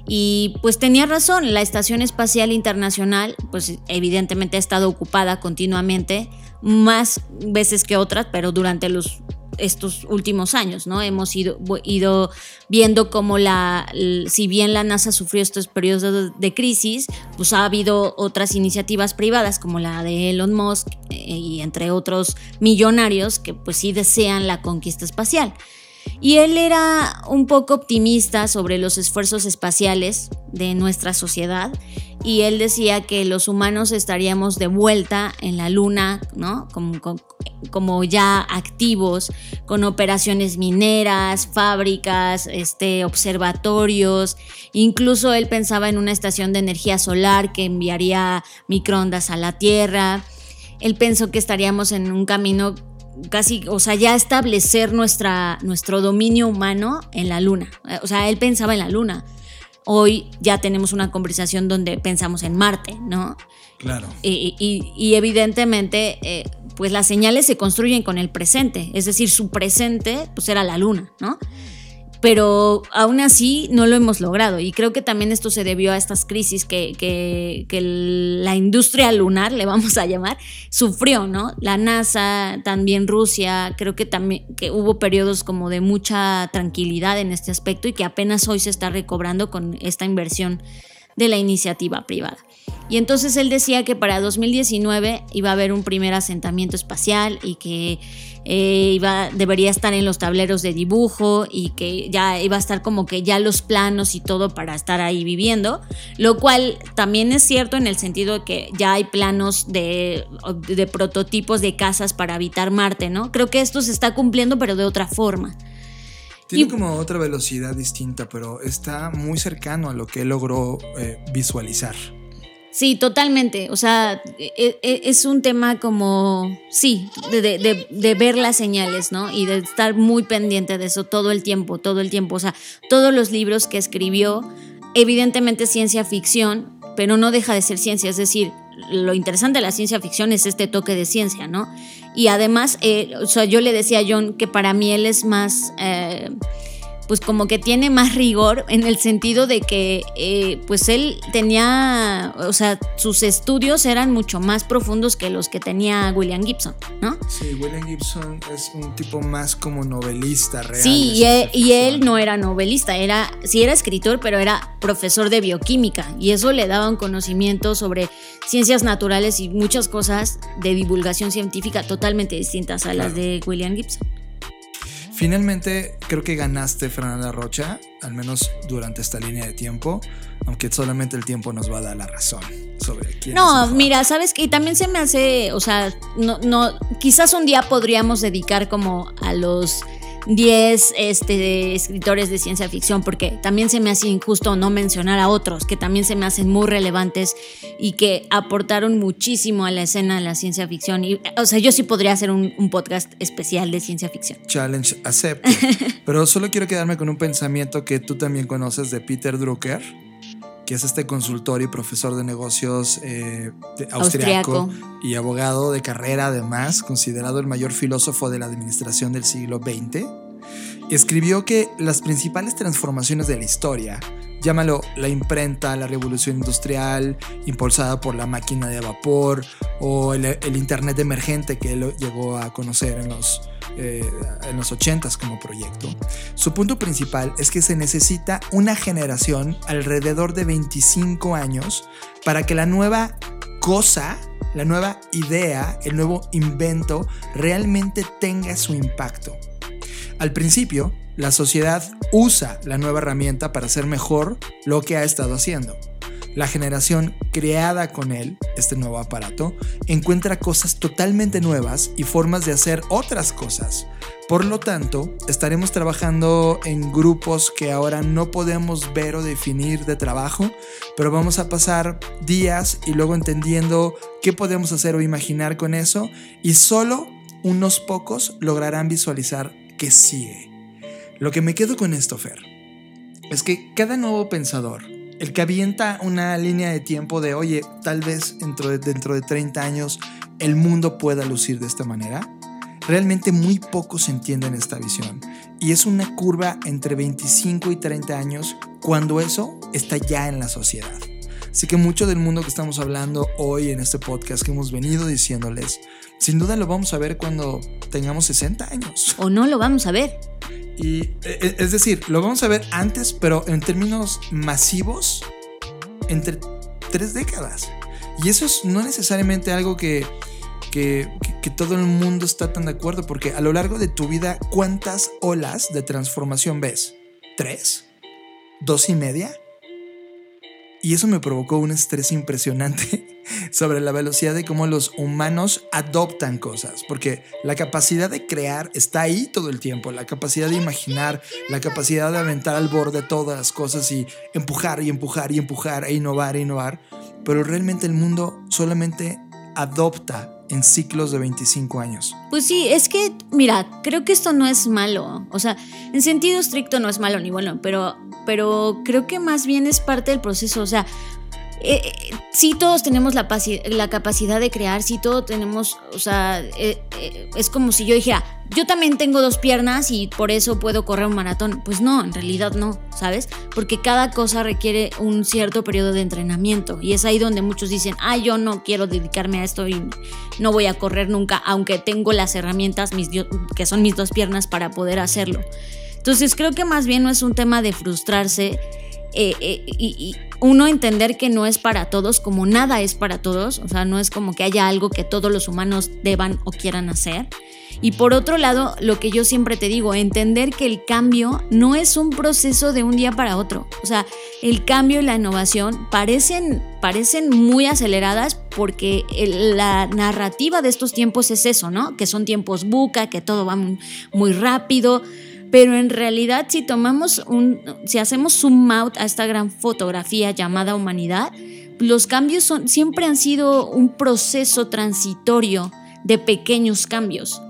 Y pues tenía razón, la Estación Espacial Internacional pues evidentemente ha estado ocupada continuamente, más veces que otras, pero durante los estos últimos años, ¿no? Hemos ido, viendo cómo la, si bien la NASA sufrió estos periodos de, crisis, pues ha habido otras iniciativas privadas como la de Elon Musk eh, y entre otros millonarios que pues sí desean la conquista espacial. Y él era un poco optimista sobre los esfuerzos espaciales de nuestra sociedad y él decía que los humanos estaríamos de vuelta en la luna, ¿no? Como, ya activos, con operaciones mineras, fábricas, este, observatorios. Incluso él pensaba en una estación de energía solar que enviaría microondas a la Tierra. Él pensó que estaríamos en un camino casi, o sea, ya establecer nuestra, nuestro dominio humano en la luna. O sea, él pensaba en la luna. Hoy ya tenemos una conversación donde pensamos en Marte, ¿no? Claro. Y, evidentemente, eh, pues las señales se construyen con el presente, es decir, su presente, pues era la luna, ¿no? Pero aún así no lo hemos logrado. Y creo que también esto se debió a estas crisis que, la industria lunar, le vamos a llamar, sufrió, ¿no? La NASA, también Rusia, creo que también que hubo periodos como de mucha tranquilidad en este aspecto y que apenas hoy se está recobrando con esta inversión de la iniciativa privada. Y entonces él decía que para 2019 iba a haber un primer asentamiento espacial y que eh, iba, debería estar en los tableros de dibujo y que ya iba a estar como que ya los planos y todo para estar ahí viviendo, lo cual también es cierto en el sentido de que ya hay planos de, de prototipos de casas para habitar Marte, ¿no? Creo que esto se está cumpliendo pero de otra forma. Tiene como otra velocidad distinta, pero está muy cercano a lo que logró eh, visualizar. Sí, totalmente. O sea, e, e, es un tema como, sí, de, ver las señales, ¿no? Y de estar muy pendiente de eso todo el tiempo, todo el tiempo. O sea, todos los libros que escribió, evidentemente ciencia ficción, pero no deja de ser ciencia. Es decir, lo interesante de la ciencia ficción es este toque de ciencia, ¿no? Y además, eh, o sea, yo le decía a John que para mí él es más... Eh, pues como que tiene más rigor en el sentido de que eh, pues él tenía, o sea, sus estudios eran mucho más profundos que los que tenía William Gibson, ¿no? Sí, William Gibson es un tipo más como novelista real. Sí, y él, y él, no era novelista, era, sí era escritor, pero era profesor de bioquímica y eso le daba un conocimiento sobre ciencias naturales y muchas cosas de divulgación científica totalmente distintas a las de William Gibson. Finalmente, creo que ganaste Fernanda Rocha, al menos durante esta línea de tiempo, aunque solamente el tiempo nos va a dar la razón sobre quién No, mira, sabes que también se me hace, o sea, no, no, quizás un día podríamos dedicar como a los 10 este, escritores de ciencia ficción, porque también se me hace injusto no mencionar a otros que también se me hacen muy relevantes y que aportaron muchísimo a la escena de la ciencia ficción. Y, o sea, yo sí podría hacer un, podcast especial de ciencia ficción. Challenge acepto. [LAUGHS] Pero solo quiero quedarme con un pensamiento que tú también conoces de Peter Drucker que es este consultor y profesor de negocios eh, austriaco, y abogado de carrera además, considerado el mayor filósofo de la administración del siglo XX, escribió que las principales transformaciones de la historia, llámalo la imprenta, la revolución industrial impulsada por la máquina de vapor o el, el Internet emergente que él llegó a conocer en los eh, en los 80s como proyecto. Su punto principal es que se necesita una generación alrededor de 25 años para que la nueva cosa, la nueva idea, el nuevo invento realmente tenga su impacto. Al principio, la sociedad usa la nueva herramienta para hacer mejor lo que ha estado haciendo. La generación creada con él, este nuevo aparato, encuentra cosas totalmente nuevas y formas de hacer otras cosas. Por lo tanto, estaremos trabajando en grupos que ahora no podemos ver o definir de trabajo, pero vamos a pasar días y luego entendiendo qué podemos hacer o imaginar con eso y solo unos pocos lograrán visualizar qué sigue. Lo que me quedo con esto, Fer, es que cada nuevo pensador, el que avienta una línea de tiempo de, oye, tal vez dentro de, dentro de 30 años el mundo pueda lucir de esta manera, realmente muy pocos entienden esta visión. Y es una curva entre 25 y 30 años cuando eso está ya en la sociedad. Así que mucho del mundo que estamos hablando hoy en este podcast que hemos venido diciéndoles, sin duda lo vamos a ver cuando tengamos 60 años. O no lo vamos a ver. Y e, e, es decir, lo vamos a ver antes, pero en términos masivos, entre tres décadas. Y eso es no necesariamente algo que, que, que, todo el mundo está tan de acuerdo, porque a lo largo de tu vida, ¿cuántas olas de transformación ves? ¿Tres? ¿Dos y media? Y eso me provocó un estrés impresionante [LAUGHS] sobre la velocidad de cómo los humanos adoptan cosas, porque la capacidad de crear está ahí todo el tiempo, la capacidad de imaginar, la capacidad de aventar al borde todas las cosas y empujar y empujar y empujar e innovar e innovar, pero realmente el mundo solamente adopta en ciclos de 25 años. Pues sí, es que, mira, creo que esto no es malo. O sea, en sentido estricto no es malo ni bueno, pero, pero creo que más bien es parte del proceso. O sea, eh, eh, sí todos tenemos la, capacidad de crear, sí todos tenemos, o sea, eh, es como si yo dijera, yo también tengo dos piernas y por eso puedo correr un maratón. Pues no, en realidad no, ¿sabes? Porque cada cosa requiere un cierto periodo de entrenamiento y es ahí donde muchos dicen, ah, yo no quiero dedicarme a esto y no voy a correr nunca, aunque tengo las herramientas mis, que son mis dos piernas para poder hacerlo. Entonces creo que más bien no es un tema de frustrarse y uno entender que no es para todos, como nada es para todos, o sea, no es como que haya algo que todos los humanos deban o quieran hacer. Y por otro lado, lo que yo siempre te digo, entender que el cambio no es un proceso de un día para otro. O sea, el cambio y la innovación parecen, parecen muy aceleradas porque la narrativa de estos tiempos es eso, ¿no? Que son tiempos buca, que todo va muy rápido pero en realidad si tomamos un, si hacemos zoom out a esta gran fotografía llamada humanidad, los cambios son, siempre han sido un proceso transitorio de pequeños cambios.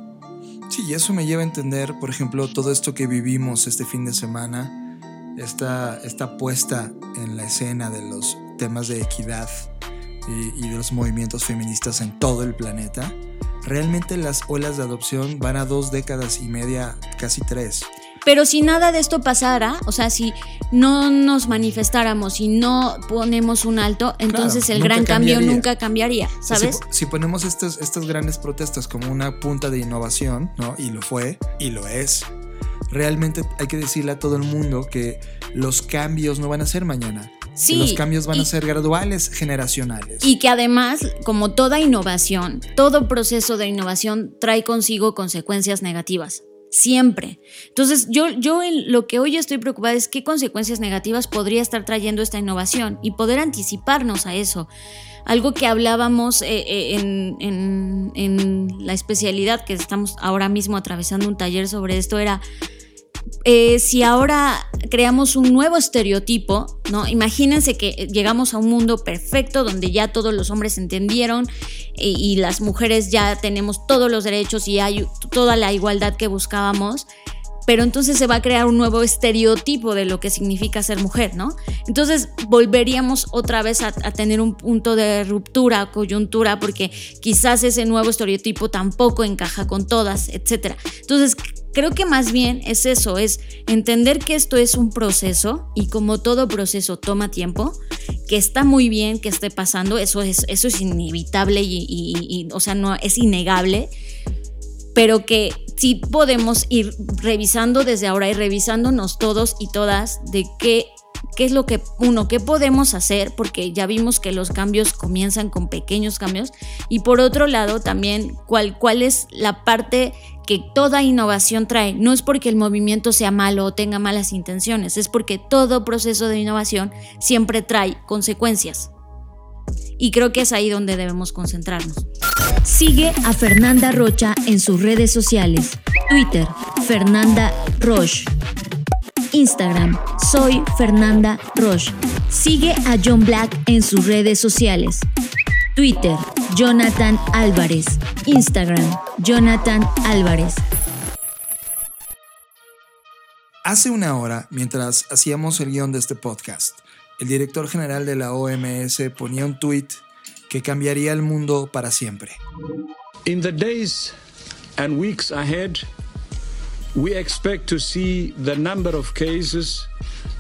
Sí, y eso me lleva a entender, por ejemplo, todo esto que vivimos este fin de semana, esta, esta puesta en la escena de los temas de equidad y, y de los movimientos feministas en todo el planeta realmente las olas de adopción van a dos décadas y media, casi tres. Pero si nada de esto pasara, o sea, si no nos manifestáramos y no ponemos un alto, entonces el gran cambio nunca cambiaría, ¿sabes? Si, ponemos estas, estas grandes protestas como una punta de innovación, ¿no? Y lo fue, y lo es, realmente hay que decirle a todo el mundo que los cambios no van a ser mañana. Sí, los cambios van a ser graduales, generacionales. Y que además, como toda innovación, todo proceso de innovación trae consigo consecuencias negativas. Siempre. Entonces, yo, yo lo que hoy estoy preocupada es qué consecuencias negativas podría estar trayendo esta innovación y poder anticiparnos a eso. Algo que hablábamos eh, eh, en, en, en la especialidad que estamos ahora mismo atravesando un taller sobre esto era eh, si ahora creamos un nuevo estereotipo, ¿no? Imagínense que llegamos a un mundo perfecto donde ya todos los hombres entendieron y, y las mujeres ya tenemos todos los derechos y hay toda la igualdad que buscábamos pero entonces se va a crear un nuevo estereotipo de lo que significa ser mujer, ¿no? Entonces volveríamos otra vez a, tener un punto de ruptura, coyuntura, porque quizás ese nuevo estereotipo tampoco encaja con todas, etc. Entonces creo que más bien es eso, es entender que esto es un proceso y como todo proceso toma tiempo, que está muy bien que esté pasando, eso es, eso es inevitable y, o sea, no es innegable pero que sí podemos ir revisando desde ahora y revisándonos todos y todas de qué, qué es lo que, uno, qué podemos hacer, porque ya vimos que los cambios comienzan con pequeños cambios, y por otro lado también cuál, cuál es la parte que toda innovación trae. No es porque el movimiento sea malo o tenga malas intenciones, es porque todo proceso de innovación siempre trae consecuencias. Y creo que es ahí donde debemos concentrarnos. Sigue a Fernanda Rocha en sus redes sociales. Twitter, Fernanda Roche. Instagram, soy Fernanda Roche. Sigue a John Black en sus redes sociales. Twitter, Jonathan Álvarez. Instagram, Jonathan Álvarez. Hace una hora, mientras hacíamos el guion de este podcast, el director general de la OMS ponía un tweet que cambiaría el mundo para siempre. In the days and weeks ahead, we expect to see the number of cases,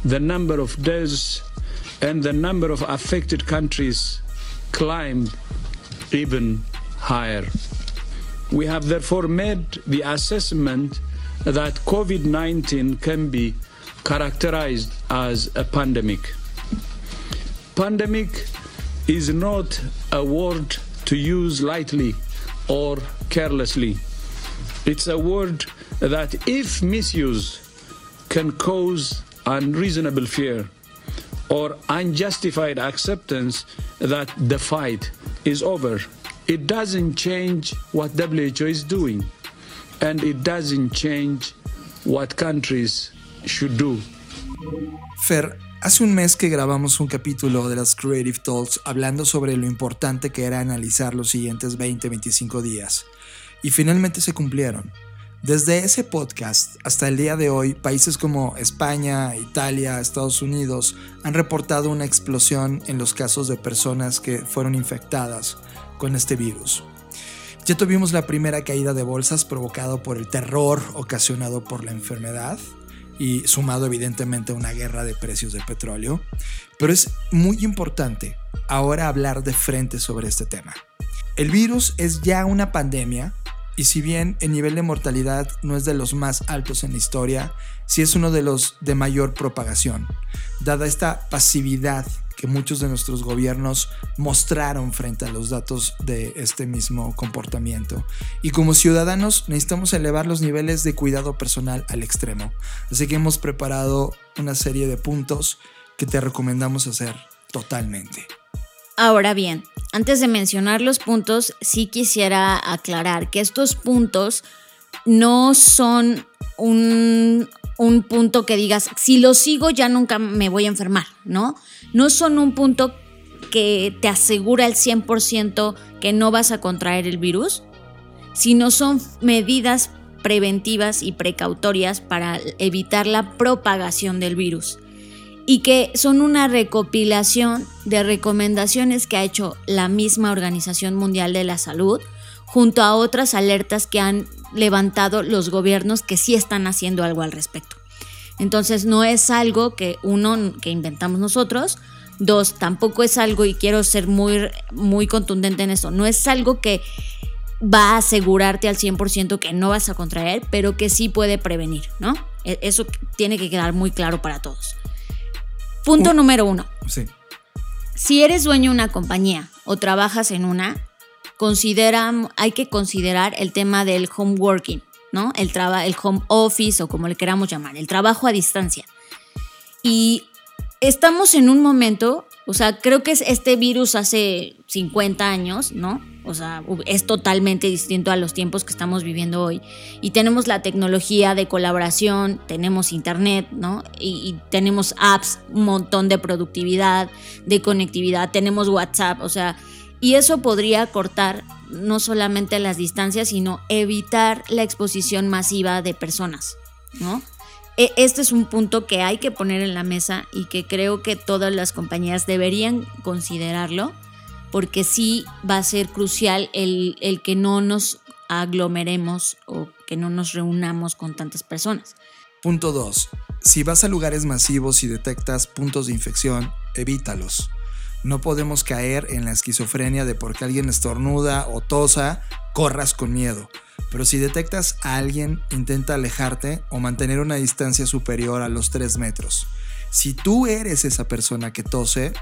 the number of deaths, and the number of affected countries climb even higher. We have therefore made the assessment that COVID 19 can be characterized as a pandemic. Pandemic is not a word to use lightly or carelessly. It's a word that, if misused, can cause unreasonable fear or unjustified acceptance that the fight is over. It doesn't change what WHO is doing, and it doesn't change what countries should do. Fer, Hace un mes que grabamos un capítulo de las Creative Talks hablando sobre lo importante que era analizar los siguientes 20-25 días. Y finalmente se cumplieron. Desde ese podcast hasta el día de hoy, países como España, Italia, Estados Unidos han reportado una explosión en los casos de personas que fueron infectadas con este virus. Ya tuvimos la primera caída de bolsas provocado por el terror ocasionado por la enfermedad y sumado evidentemente a una guerra de precios de petróleo, pero es muy importante ahora hablar de frente sobre este tema. El virus es ya una pandemia y si bien el nivel de mortalidad no es de los más altos en la historia, sí es uno de los de mayor propagación, dada esta pasividad que muchos de nuestros gobiernos mostraron frente a los datos de este mismo comportamiento. Y como ciudadanos necesitamos elevar los niveles de cuidado personal al extremo. Así que hemos preparado una serie de puntos que te recomendamos hacer totalmente. Ahora bien, antes de mencionar los puntos, sí quisiera aclarar que estos puntos no son un, punto que digas, si lo sigo ya nunca me voy a enfermar, ¿no? No son un punto que te asegura al 100% que no vas a contraer el virus, sino son medidas preventivas y precautorias para evitar la propagación del virus y que son una recopilación de recomendaciones que ha hecho la misma Organización Mundial de la Salud junto a otras alertas que han levantado los gobiernos que sí están haciendo algo al respecto. Entonces no es algo que uno que inventamos nosotros, dos tampoco es algo y quiero ser muy muy contundente en eso, no es algo que va a asegurarte al 100% que no vas a contraer, pero que sí puede prevenir, ¿no? E, eso tiene que quedar muy claro para todos. Punto número uno. Sí. Si eres dueño de una compañía o trabajas en una, considera, hay que considerar el tema del home working, ¿no? El, el home office o como le queramos llamar, el trabajo a distancia. Y estamos en un momento, o sea, creo que es este virus hace 50 años, ¿no? O sea, es totalmente distinto a los tiempos que estamos viviendo hoy. Y tenemos la tecnología de colaboración, tenemos internet, ¿no? Y, tenemos apps, un montón de productividad, de conectividad, tenemos WhatsApp, o sea, y eso podría cortar no solamente las distancias, sino evitar la exposición masiva de personas, ¿no? E, este es un punto que hay que poner en la mesa y que creo que todas las compañías deberían considerarlo porque sí va a ser crucial el, que no nos aglomeremos o que no nos reunamos con tantas personas. Punto 2. Si vas a lugares masivos y detectas puntos de infección, evítalos. No podemos caer en la esquizofrenia de porque alguien estornuda o tosa, corras con miedo. Pero si detectas a alguien, intenta alejarte o mantener una distancia superior a los 3 metros. Si tú eres esa persona que tose,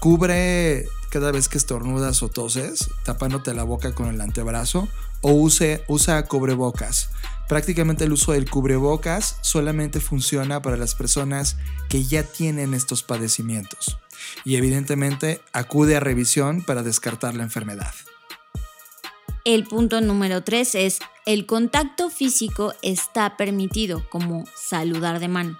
Cubre cada vez que estornudas o toses, tapándote la boca con el antebrazo o use, usa cubrebocas. Prácticamente el uso del cubrebocas solamente funciona para las personas que ya tienen estos padecimientos. Y evidentemente acude a revisión para descartar la enfermedad. El punto número 3 es el contacto físico está permitido como saludar de mano.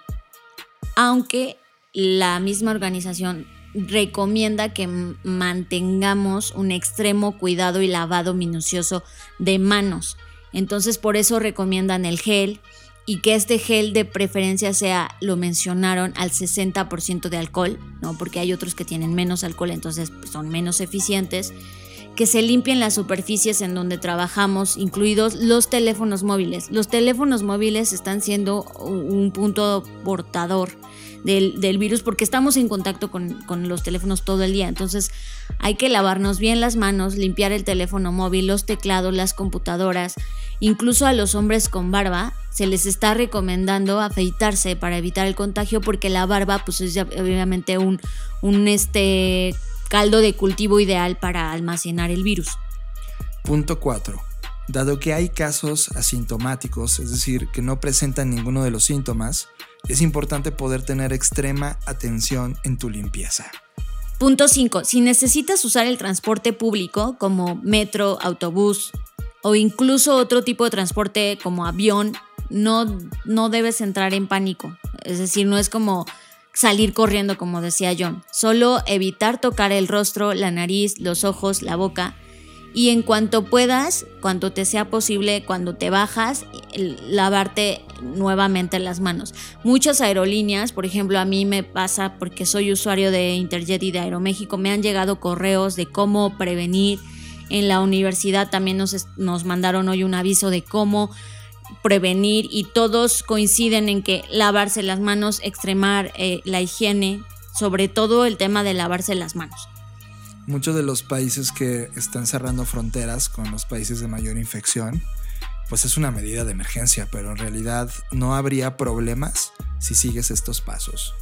Aunque la misma organización recomienda que mantengamos un extremo cuidado y lavado minucioso de manos. Entonces por eso recomiendan el gel y que este gel de preferencia sea, lo mencionaron, al 60% de alcohol, ¿no? Porque hay otros que tienen menos alcohol, entonces pues, son menos eficientes. Que se limpien las superficies en donde trabajamos, incluidos los teléfonos móviles. Los teléfonos móviles están siendo un punto portador del, virus porque estamos en contacto con, con, los teléfonos todo el día. Entonces hay que lavarnos bien las manos, limpiar el teléfono móvil, los teclados, las computadoras. Incluso a los hombres con barba se les está recomendando afeitarse para evitar el contagio porque la barba pues es obviamente un, un este, caldo de cultivo ideal para almacenar el virus. Punto 4. Dado que hay casos asintomáticos, es decir, que no presentan ninguno de los síntomas, es importante poder tener extrema atención en tu limpieza. Punto 5. Si necesitas usar el transporte público como metro, autobús o incluso otro tipo de transporte como avión, no, no debes entrar en pánico. Es decir, no es como salir corriendo como decía John. Solo evitar tocar el rostro, la nariz, los ojos, la boca y en cuanto puedas, cuando te sea posible, cuando te bajas, lavarte nuevamente las manos. Muchas aerolíneas, por ejemplo, a mí me pasa porque soy usuario de Interjet y de Aeroméxico, me han llegado correos de cómo prevenir. En la universidad también nos, nos mandaron hoy un aviso de cómo prevenir y todos coinciden en que lavarse las manos, extremar eh, la higiene, sobre todo el tema de lavarse las manos. Muchos de los países que están cerrando fronteras con los países de mayor infección, pues es una medida de emergencia, pero en realidad no habría problemas si sigues estos pasos.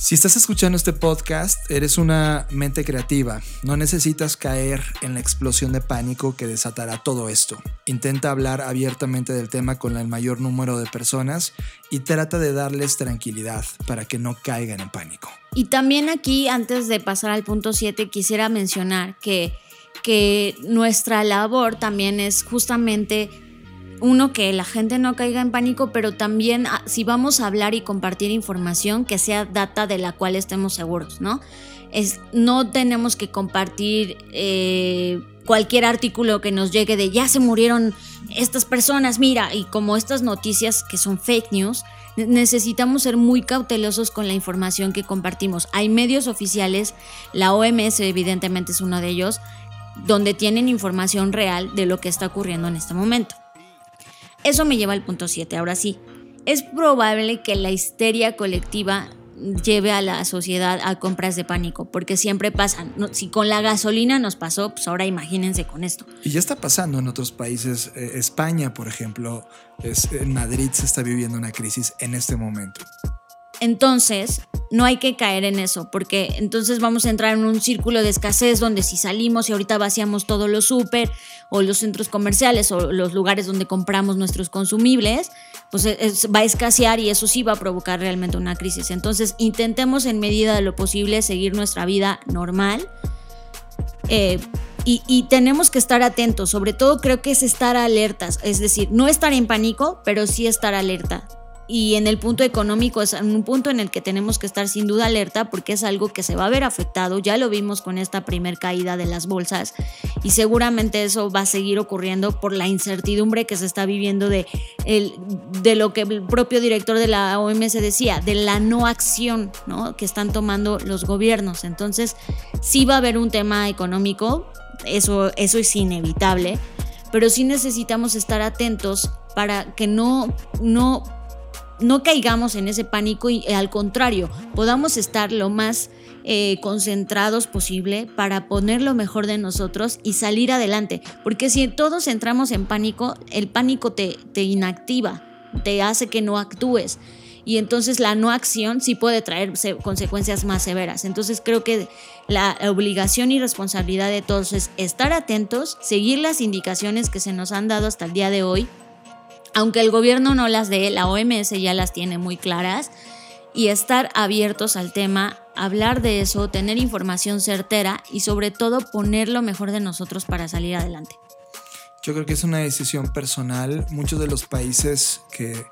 Si estás escuchando este podcast, eres una mente creativa. No necesitas caer en la explosión de pánico que desatará todo esto. Intenta hablar abiertamente del tema con el mayor número de personas y trata de darles tranquilidad para que no caigan en pánico. Y también aquí, antes de pasar al punto 7, quisiera mencionar que, que nuestra labor también es justamente uno, que la gente no caiga en pánico, pero también ah, si vamos a hablar y compartir información, que sea data de la cual estemos seguros, ¿no? Es, no tenemos que compartir eh, cualquier artículo que nos llegue de ya se murieron estas personas, mira, y como estas noticias que son fake news, necesitamos ser muy cautelosos con la información que compartimos. Hay medios oficiales, la OMS evidentemente es uno de ellos, donde tienen información real de lo que está ocurriendo en este momento. Eso me lleva al punto 7. Ahora sí, es probable que la histeria colectiva lleve a la sociedad a compras de pánico, porque siempre pasan. si con la gasolina nos pasó, pues ahora imagínense con esto. Y ya está pasando en otros países. Eh, España, por ejemplo, en Madrid se está viviendo una crisis en este momento. Entonces, no hay que caer en eso, porque entonces vamos a entrar en un círculo de escasez donde si salimos y ahorita vaciamos todos los súper o los centros comerciales o los lugares donde compramos nuestros consumibles, pues va a escasear y eso sí va a provocar realmente una crisis. Entonces, intentemos en medida de lo posible seguir nuestra vida normal. Eh, y, y, tenemos que estar atentos, sobre todo creo que es estar alertas, es decir, no estar en pánico, pero sí estar alerta y en el punto económico es un punto en el que tenemos que estar sin duda alerta porque es algo que se va a ver afectado. Ya lo vimos con esta primer caída de las bolsas y seguramente eso va a seguir ocurriendo por la incertidumbre que se está viviendo de, el, de lo que el propio director de la OMS decía, de la no acción ¿no? que están tomando los gobiernos. Entonces sí va a haber un tema económico, eso, eso es inevitable, pero sí necesitamos estar atentos para que no, no no caigamos en ese pánico y eh, al contrario, podamos estar lo más eh, concentrados posible para poner lo mejor de nosotros y salir adelante. Porque si todos entramos en pánico, el pánico te, te inactiva, te hace que no actúes. Y entonces la no acción sí puede traer consecuencias más severas. Entonces creo que la obligación y responsabilidad de todos es estar atentos, seguir las indicaciones que se nos han dado hasta el día de hoy aunque el gobierno no las dé, la OMS ya las tiene muy claras, y estar abiertos al tema, hablar de eso, tener información certera y sobre todo poner lo mejor de nosotros para salir adelante. Yo creo que es una decisión personal. Muchos de los países que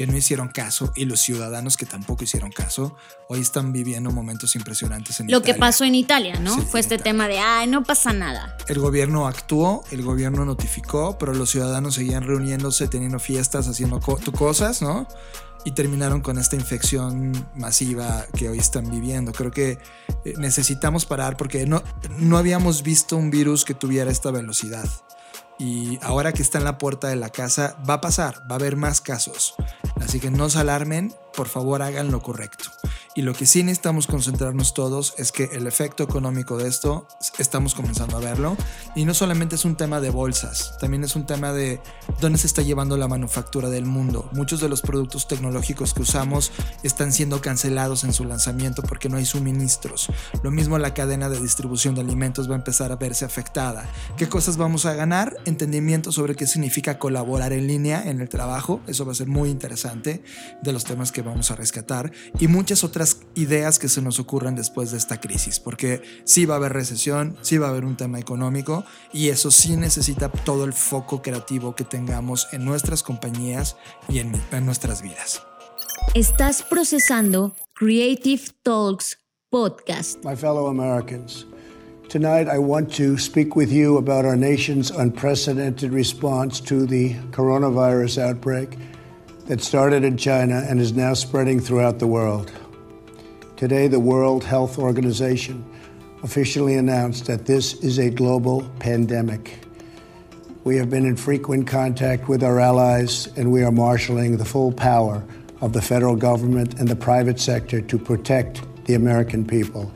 que no hicieron caso y los ciudadanos que tampoco hicieron caso hoy están viviendo momentos impresionantes en Lo que pasó en Italia, ¿no? Fue este tema de, ay, no pasa nada. El gobierno actuó, el gobierno notificó, pero los ciudadanos seguían reuniéndose, teniendo fiestas, haciendo cosas, ¿no? Y terminaron con esta infección masiva que hoy están viviendo. Creo que eh, necesitamos parar porque no, no habíamos visto un virus que tuviera esta velocidad y ahora que está en la puerta de la casa va a pasar, va a haber más casos. Así que no se alarmen, por favor hagan lo correcto. Y lo que sí necesitamos concentrarnos todos es que el efecto económico de esto estamos comenzando a verlo. Y no solamente es un tema de bolsas, también es un tema de dónde se está llevando la manufactura del mundo. Muchos de los productos tecnológicos que usamos están siendo cancelados en su lanzamiento porque no hay suministros. Lo mismo la cadena de distribución de alimentos va a empezar a verse afectada. ¿Qué cosas vamos a ganar? Entendimiento sobre qué significa colaborar en línea en el trabajo. Eso va a ser muy interesante de los temas que vamos a rescatar. Y muchas otras ideas que se nos ocurran después de esta crisis, porque sí va a haber recesión, sí va a haber un tema económico y eso sí necesita todo el foco creativo que tengamos en nuestras compañías y en, en nuestras vidas. Estás procesando Creative Talks Podcast. My fellow Americans. Tonight, I want to speak with you about our nation's unprecedented response to the coronavirus outbreak that started in China and is now spreading throughout the world. Today, the World Health Organization officially announced that this is a global pandemic. We have been in frequent contact with our allies, and we are marshaling the full power of the federal government and the private sector to protect the American people.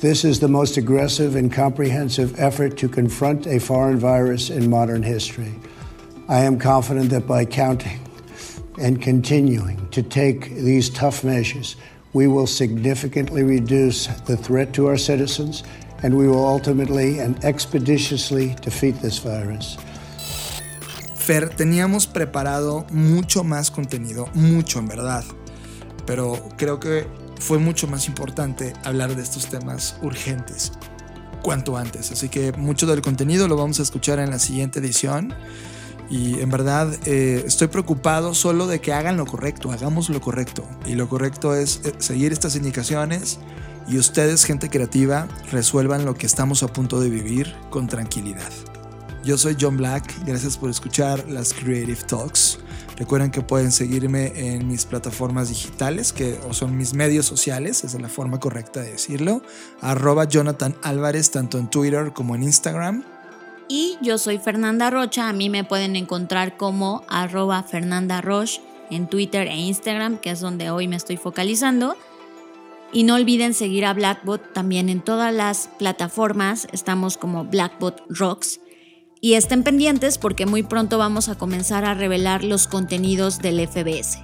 This is the most aggressive and comprehensive effort to confront a foreign virus in modern history. I am confident that by counting and continuing to take these tough measures, we will significantly reduce the threat to our citizens and we will ultimately and expeditiously defeat this virus. Fer, teníamos preparado mucho más contenido, mucho en verdad, pero creo que fue mucho más importante hablar de estos temas urgentes cuanto antes. Así que mucho del contenido lo vamos a escuchar en la siguiente edición. Y en verdad eh, estoy preocupado solo de que hagan lo correcto, hagamos lo correcto. Y lo correcto es eh, seguir estas indicaciones y ustedes, gente creativa, resuelvan lo que estamos a punto de vivir con tranquilidad. Yo soy John Black, gracias por escuchar las Creative Talks. Recuerden que pueden seguirme en mis plataformas digitales, que o son mis medios sociales, es la forma correcta de decirlo. Arroba Jonathan Álvarez, tanto en Twitter como en Instagram. Y yo soy Fernanda Rocha, a mí me pueden encontrar como arroba Fernanda Roche en Twitter e Instagram, que es donde hoy me estoy focalizando. Y no olviden seguir a Blackbot también en todas las plataformas, estamos como Blackbot Rocks y estén pendientes porque muy pronto vamos a comenzar a revelar los contenidos del FBS.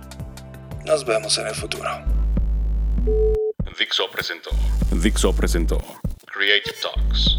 Nos vemos en el futuro. Dixo presentó. Dixo presentó Creative Talks.